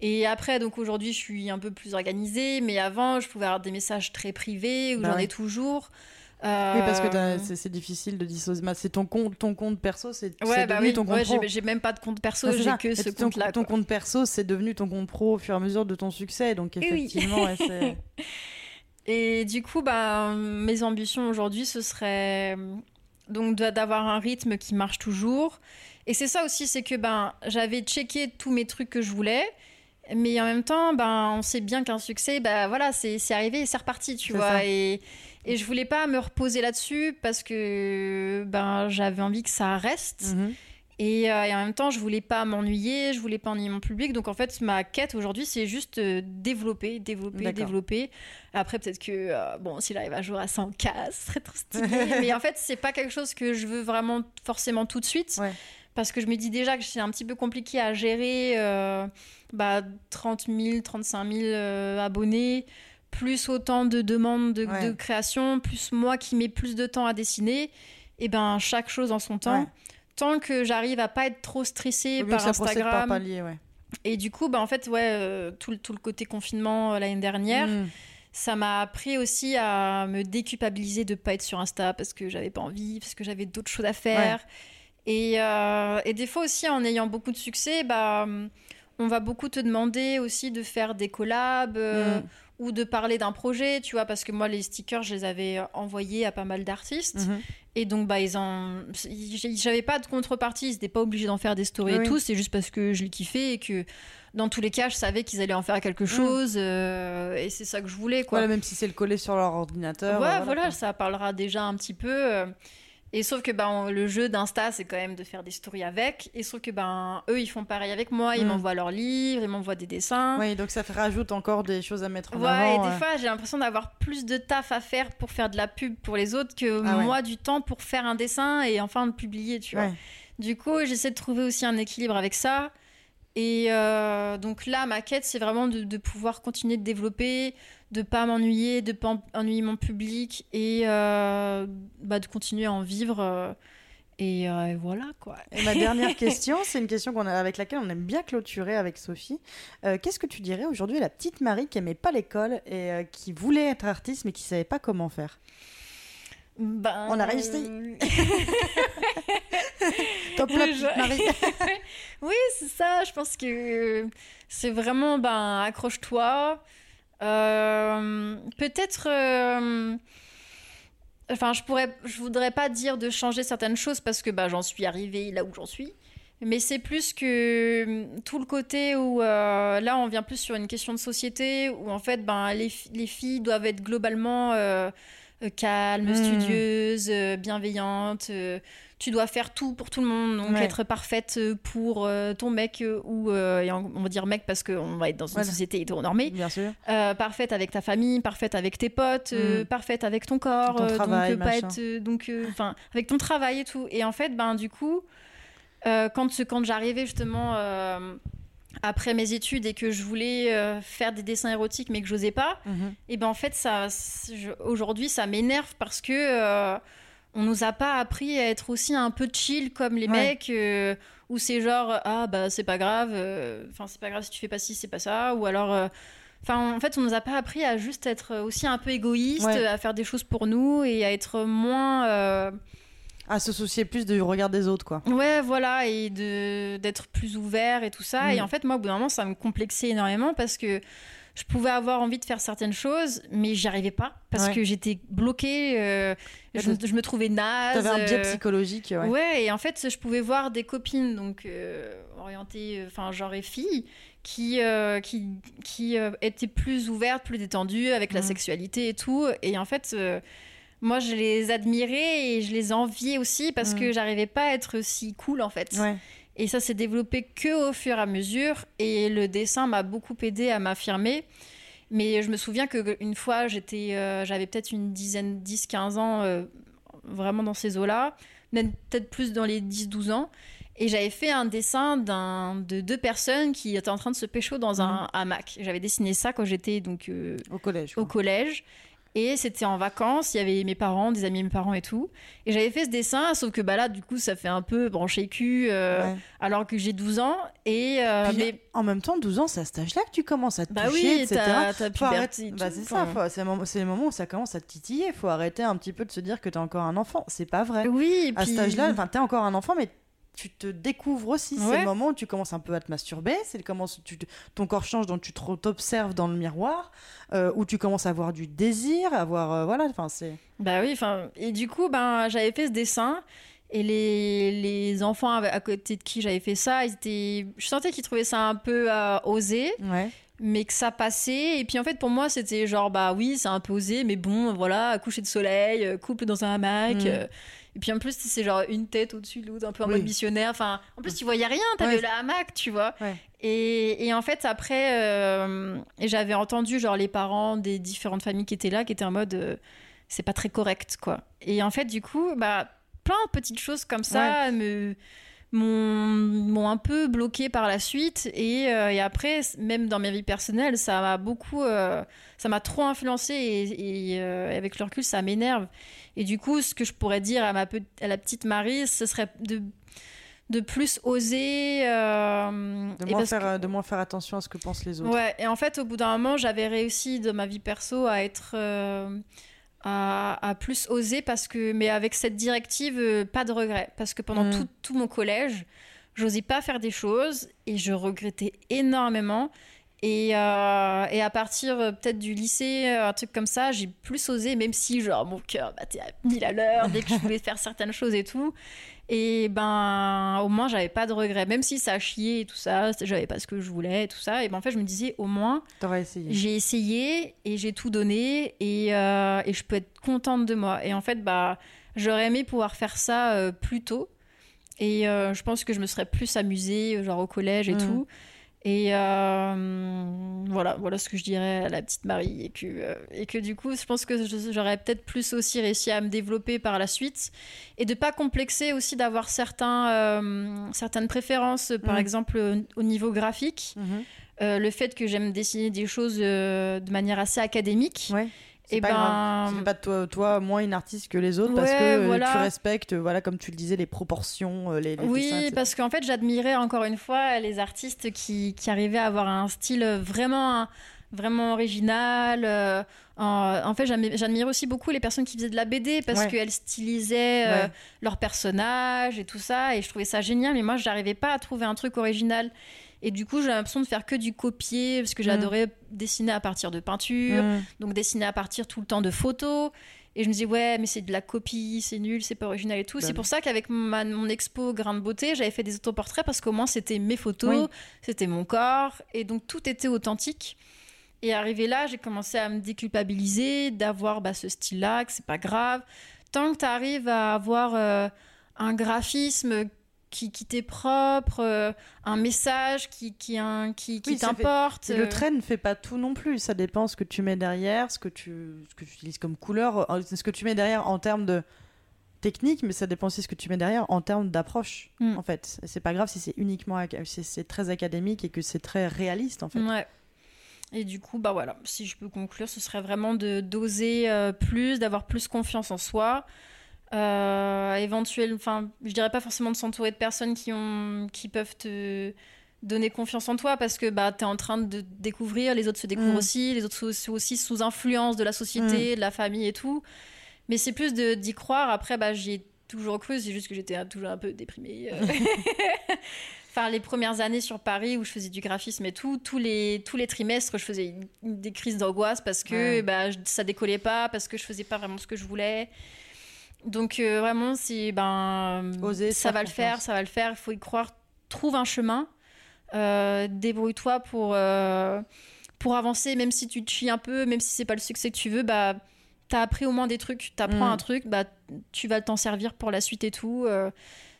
Et après, donc aujourd'hui, je suis un peu plus organisée, mais avant, je pouvais avoir des messages très privés où Bah j'en ouais. ai toujours. Oui, parce que Euh, c'est, difficile de dissocier. bah, C'est ton compte, ton compte perso, c'est, Ouais, bah devenu oui, ton compte ouais, pro. j'ai, même pas de compte perso, j'ai que ce ton, compte-là. ton compte perso, c'est devenu ton compte pro au fur et à mesure de ton succès. Donc oui. effectivement, c'est... Et du coup, bah, mes ambitions aujourd'hui, ce serait euh, donc d'avoir un rythme qui marche toujours. Et c'est ça aussi, c'est que ben, j'avais checké tous mes trucs que je voulais. Mais en même temps, ben, on sait bien qu'un succès, ben, voilà, c'est c'est arrivé et c'est reparti, tu vois. ça. Et, et je voulais pas me reposer là-dessus parce que ben, j'avais envie que ça reste. Mhm. Et, euh, et en même temps, je voulais pas m'ennuyer, je voulais pas ennuyer mon public. Donc en fait, ma quête aujourd'hui, c'est juste euh, développer, développer, développer. Après, peut-être que, euh, bon, s'il arrive un jour à 100K, ce serait trop stylé. Mais en fait, c'est pas quelque chose que je veux vraiment forcément tout de suite. Ouais. Parce que je me dis déjà que c'est un petit peu compliqué à gérer euh, bah, 30 000, 35 000 euh, abonnés, plus autant de demandes de, Ouais. de création, plus moi qui mets plus de temps à dessiner. Et ben chaque chose en son temps Ouais. Tant que j'arrive à pas être trop stressée par que ça procède par Instagram. palier, ouais. Et du coup, bah, en fait, ouais, euh, tout, le- tout le côté confinement euh, l'année dernière, Mhm. ça m'a appris aussi à me déculpabiliser de pas être sur Insta parce que j'avais pas envie, parce que j'avais d'autres choses à faire. Et, euh, et des fois aussi, en ayant beaucoup de succès, bah, on va beaucoup te demander aussi de faire des collabs. Mhm. Ou de parler d'un projet, tu vois, parce que moi, les stickers, je les avais envoyés à pas mal d'artistes. Mhm. Et donc, bah, ils en. J'avais pas de contrepartie, ils étaient pas obligés d'en faire des stories Oui, et tout, c'est juste parce que je les kiffais et que dans tous les cas, je savais qu'ils allaient en faire quelque chose euh, et c'est ça que je voulais, quoi. Voilà, même si c'est le coller sur leur ordinateur. Ouais, euh, voilà, ça parlera déjà un petit peu. euh, Et sauf que ben, le jeu d'Insta, c'est quand même de faire des stories avec. Et sauf que ben, eux, ils font pareil avec moi. Ils Mm. m'envoient leurs livres, ils m'envoient des dessins. Oui, donc ça rajoute encore des choses à mettre en Ouais, avant. et des euh. fois, j'ai l'impression d'avoir plus de taf à faire pour faire de la pub pour les autres que Ah ouais. moi du temps pour faire un dessin et enfin le publier, tu vois. Ouais. Du coup, j'essaie de trouver aussi un équilibre avec ça. Et euh, donc là, ma quête, c'est vraiment de, de pouvoir continuer de développer, de pas m'ennuyer, de pas en- ennuyer mon public et euh, bah, de continuer à en vivre. euh, et, euh, et voilà, quoi. Et ma dernière question, c'est une question qu'on a, avec laquelle on aime bien clôturer avec Sophie. Qu'est-ce que tu dirais aujourd'hui à la petite Marie qui aimait pas l'école et qui voulait être artiste mais qui savait pas comment faire? Ben, On a réussi. Top Je- petite Marie. Oui, c'est ça. Je pense que c'est vraiment, ben, accroche-toi. Euh, Peut-être. euh, Enfin, je pourrais, je voudrais pas dire de changer certaines choses parce que bah, j'en suis arrivée là où j'en suis. Mais c'est plus que hum, tout le côté où euh, là on vient plus sur une question de société où en fait ben les, fi- les filles doivent être globalement calmes, Mm. studieuses, bienveillantes. Euh, tu dois faire tout pour tout le monde, donc Ouais. être parfaite pour euh, ton mec euh, ou euh, et on on va dire mec parce qu'on va être dans une Voilà. société hétéronormée. Bien sûr. Euh, parfaite avec ta famille, parfaite avec tes potes, euh, Mm. parfaite avec ton corps, Ton euh, travail, donc euh, pas machin. être euh, donc euh, enfin avec ton travail et tout. Et en fait, ben du coup, euh, quand quand j'arrivais justement euh, après mes études et que je voulais euh, faire des dessins érotiques mais que j'osais pas, Mhm. et ben en fait ça aujourd'hui ça m'énerve parce que euh, on nous a pas appris à être aussi un peu chill comme les Ouais. mecs euh, où c'est genre ah bah c'est pas grave euh, enfin c'est pas grave si tu fais pas ci c'est pas ça ou alors euh, Enfin, en fait, on nous a pas appris à juste être aussi un peu égoïste, Ouais. à faire des choses pour nous et à être moins, euh, À se soucier plus du regard des autres, quoi. ouais, voilà, et de d'être plus ouvert et tout ça. Mm. Et en fait, moi, au bout d'un moment, ça me complexait énormément parce que je pouvais avoir envie de faire certaines choses, mais j'y arrivais pas parce Ouais. que j'étais bloquée. euh, je, me trouvais naze. T'avais un biais euh, psychologique, ouais. Ouais. et en fait, je pouvais voir des copines, donc euh, orientées, enfin, genre et filles, qui, qui, qui étaient plus ouvertes, plus détendues avec la Mhm. sexualité et tout. Et en fait, moi, je les admirais et je les enviais aussi parce Mhm. que j'arrivais pas à être si cool, en fait. Ouais. Et ça s'est développé que au fur et à mesure. Et le dessin m'a beaucoup aidé à m'affirmer. Mais je me souviens que une fois, j'étais, euh, j'avais peut-être une dizaine, 10-15 ans, euh, vraiment dans ces eaux-là, même peut-être plus dans les 10-12 ans. Et j'avais fait un dessin d'un, de deux personnes qui étaient en train de se pécho dans un hamac. J'avais dessiné ça quand j'étais donc euh, Au collège. au quoi. collège. Et c'était en vacances, il y avait mes parents, des amis de mes parents et tout. Et j'avais fait ce dessin, sauf que bah là, du coup, ça fait un peu branché cul, euh, Ouais. alors que j'ai 12 ans. Et euh, Puis, mais En même temps, 12 ans, c'est à cet âge-là que tu commences à te bah toucher, oui, etc. t'as arrêter- Bah, c'est ça, faut- c'est le moment- où ça commence à te titiller. Faut arrêter un petit peu de se dire que t'es encore un enfant. C'est pas vrai. Oui, et À puis... cet âge-là, t'es encore un enfant, mais tu te découvres aussi. C'est Ouais. le moment où tu commences un peu à te masturber. C'est le comment tu ton corps change, donc tu t'observes dans le miroir, euh, où tu commences à avoir du désir, à avoir euh, voilà. Enfin, c'est. Bah oui, enfin, et du coup, ben, j'avais fait ce dessin. Et les, les enfants à côté de qui j'avais fait ça, ils étaient... je sentais qu'ils trouvaient ça un peu euh, osé. Ouais. mais que ça passait. Et puis en fait, pour moi, c'était genre, bah oui, c'est un peu osé, mais bon, voilà, coucher de soleil, couple dans un hamac. Mm. euh, et puis en plus, c'est genre une tête au-dessus de l'autre, un peu en Oui. mode missionnaire. Enfin, en plus, tu voyais rien, t'avais Ouais. le hamac, tu vois. Ouais. Et, et en fait, après, euh, j'avais entendu genre les parents des différentes familles qui étaient là, qui étaient en mode, euh, c'est pas très correct, quoi. Et en fait, du coup, bah, plein de petites choses comme ça me m'ont m'ont un peu bloqué par la suite et, euh, et après même dans ma vie personnelle ça m'a beaucoup euh, ça m'a trop influencé et, et, euh, avec le recul ça m'énerve et du coup ce que je pourrais dire à ma pe- à la petite Marie ce serait de de plus oser euh, De et moins, parce faire, que- euh, de moins faire attention à ce que pensent les autres. Ouais, et en fait, au bout d'un moment, j'avais réussi dans ma vie perso à être. euh, à, à plus oser parce que. Mais avec cette directive, euh, pas de regret. Parce que pendant Mm. tout, tout mon collège, j'osais pas faire des choses et je regrettais énormément. Et, euh, et à partir euh, peut-être du lycée, euh, un truc comme ça, j'ai plus osé, même si genre mon cœur battait à 1000 à l'heure dès que je voulais faire certaines choses et tout. Et ben, au moins, j'avais pas de regrets. Même si ça a chié et tout ça, j'avais pas ce que je voulais et tout ça. Et ben, en fait, je me disais, au moins, essayé. j'ai essayé et j'ai tout donné et, et je peux être contente de moi. Et en fait, bah, j'aurais aimé pouvoir faire ça plus tôt. Et je pense que je me serais plus amusée, genre au collège et Mm. tout. Et euh, voilà, voilà ce que je dirais à la petite Marie. Et que, euh, et que du coup, je pense que j'aurais peut-être plus aussi réussi à me développer par la suite. Et de pas complexer aussi d'avoir certains, euh, certaines préférences, par exemple au niveau graphique. Mhm. Euh, le fait que j'aime dessiner des choses de manière assez académique. Ouais. C'est Et pas ben, grave. Pas toi, toi moins une artiste que les autres parce que euh, voilà. tu respectes, euh, voilà, comme tu le disais, les proportions, euh, les, les oui, dessins, parce qu'en fait, j'admirais encore une fois les artistes qui, qui arrivaient à avoir un style vraiment, vraiment original. euh, en, en fait, j'admi- j'admire aussi beaucoup les personnes qui faisaient de la BD parce Ouais. qu'elles stylisaient euh, Ouais. leurs personnages et tout ça. Et je trouvais ça génial, mais moi, je n'arrivais pas à trouver un truc original. Et du coup, j'ai l'impression de faire que du copier parce que Mm. j'adorais dessiner à partir de peinture. Mm. donc dessiner à partir tout le temps de photos. Et je me dis, ouais, mais c'est de la copie, c'est nul, c'est pas original et tout. Bah c'est pour ça qu'avec mon expo Grain de beauté, j'avais fait des autoportraits parce qu'au moins c'était mes photos, Oui. c'était mon corps, et donc tout était authentique. Et arrivé là, j'ai commencé à me déculpabiliser d'avoir bah, ce style-là, que c'est pas grave. Tant que tu arrives à avoir euh, un graphisme qui, qui t'est propre, euh, un message qui, qui, un- qui, qui Oui, ça fait- t'importe. Le euh, trait ne fait pas tout non plus. Ça dépend ce que tu mets derrière, ce que tu, ce que tu utilises comme couleur, ce que tu mets derrière en termes de technique, mais ça dépend aussi ce que tu mets derrière en termes d'approche, Mm. en fait. C'est pas grave si c'est uniquement, c'est très académique et que c'est très réaliste, en fait. Ouais. Et du coup, bah voilà, si je peux conclure, ce serait vraiment de d'oser euh, plus, d'avoir plus confiance en soi. Euh, éventuellement, enfin, je dirais pas forcément de s'entourer de personnes qui ont, qui peuvent te donner confiance en toi parce que bah t'es en train de découvrir, les autres se découvrent Mm. aussi, les autres sont aussi sous influence de la société, de la famille et tout. Mais c'est plus d'y croire. Après, bah j'y ai toujours cru, c'est juste que j'étais toujours un peu déprimée. euh. Enfin, les premières années sur Paris où je faisais du graphisme et tout, tous les, tous les trimestres, je faisais une- des crises d'angoisse parce que Ouais. bah, ça décollait pas, parce que je faisais pas vraiment ce que je voulais. Donc, euh, vraiment, c'est ben, Oser, se ça va le faire, ça va le faire, il faut y croire. Trouve un chemin, euh, débrouille-toi pour, euh, pour avancer, même si tu te chies un peu, même si c'est pas le succès que tu veux, bah, t'as appris au moins des trucs, t'apprends Mm. un truc, bah, tu vas t'en servir pour la suite et tout.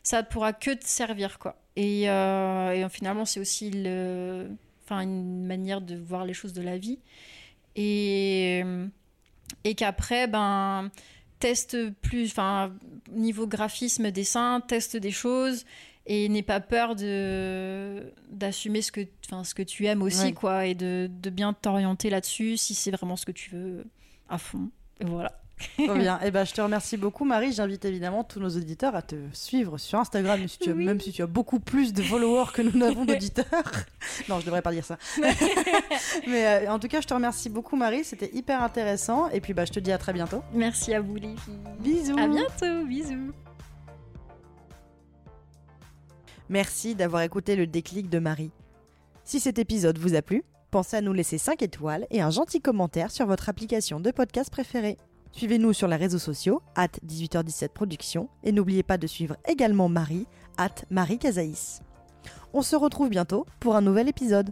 ça ne pourra que te servir, quoi. Et, et finalement, c'est aussi le, enfin, une manière de voir les choses de la vie. Et, et qu'après, ben, teste plus, enfin, niveau graphisme, dessin, teste des choses et n'aie pas peur de d'assumer ce que, enfin, ce que tu aimes aussi, Ouais. quoi, et de, de bien t'orienter là-dessus si c'est vraiment ce que tu veux à fond. Et voilà. Trop bien. Et ben, je te remercie beaucoup, Marie. J'invite évidemment tous nos auditeurs à te suivre sur Instagram, même si tu as, Oui. même si tu as beaucoup plus de followers que nous n'avons d'auditeurs. non, je devrais pas dire ça. Mais euh, en tout cas, je te remercie beaucoup, Marie. C'était hyper intéressant. Et puis, bah, je te dis à très bientôt. Merci à vous, les filles. Bisous. À bientôt, bisous. Merci d'avoir écouté le déclic de Marie. Si cet épisode vous a plu, pensez à nous laisser 5 étoiles et un gentil commentaire sur votre application de podcast préférée. Suivez-nous sur les réseaux sociaux, at 18h17 Productions, et n'oubliez pas de suivre également Marie, at Marie Casaïs. On se retrouve bientôt pour un nouvel épisode.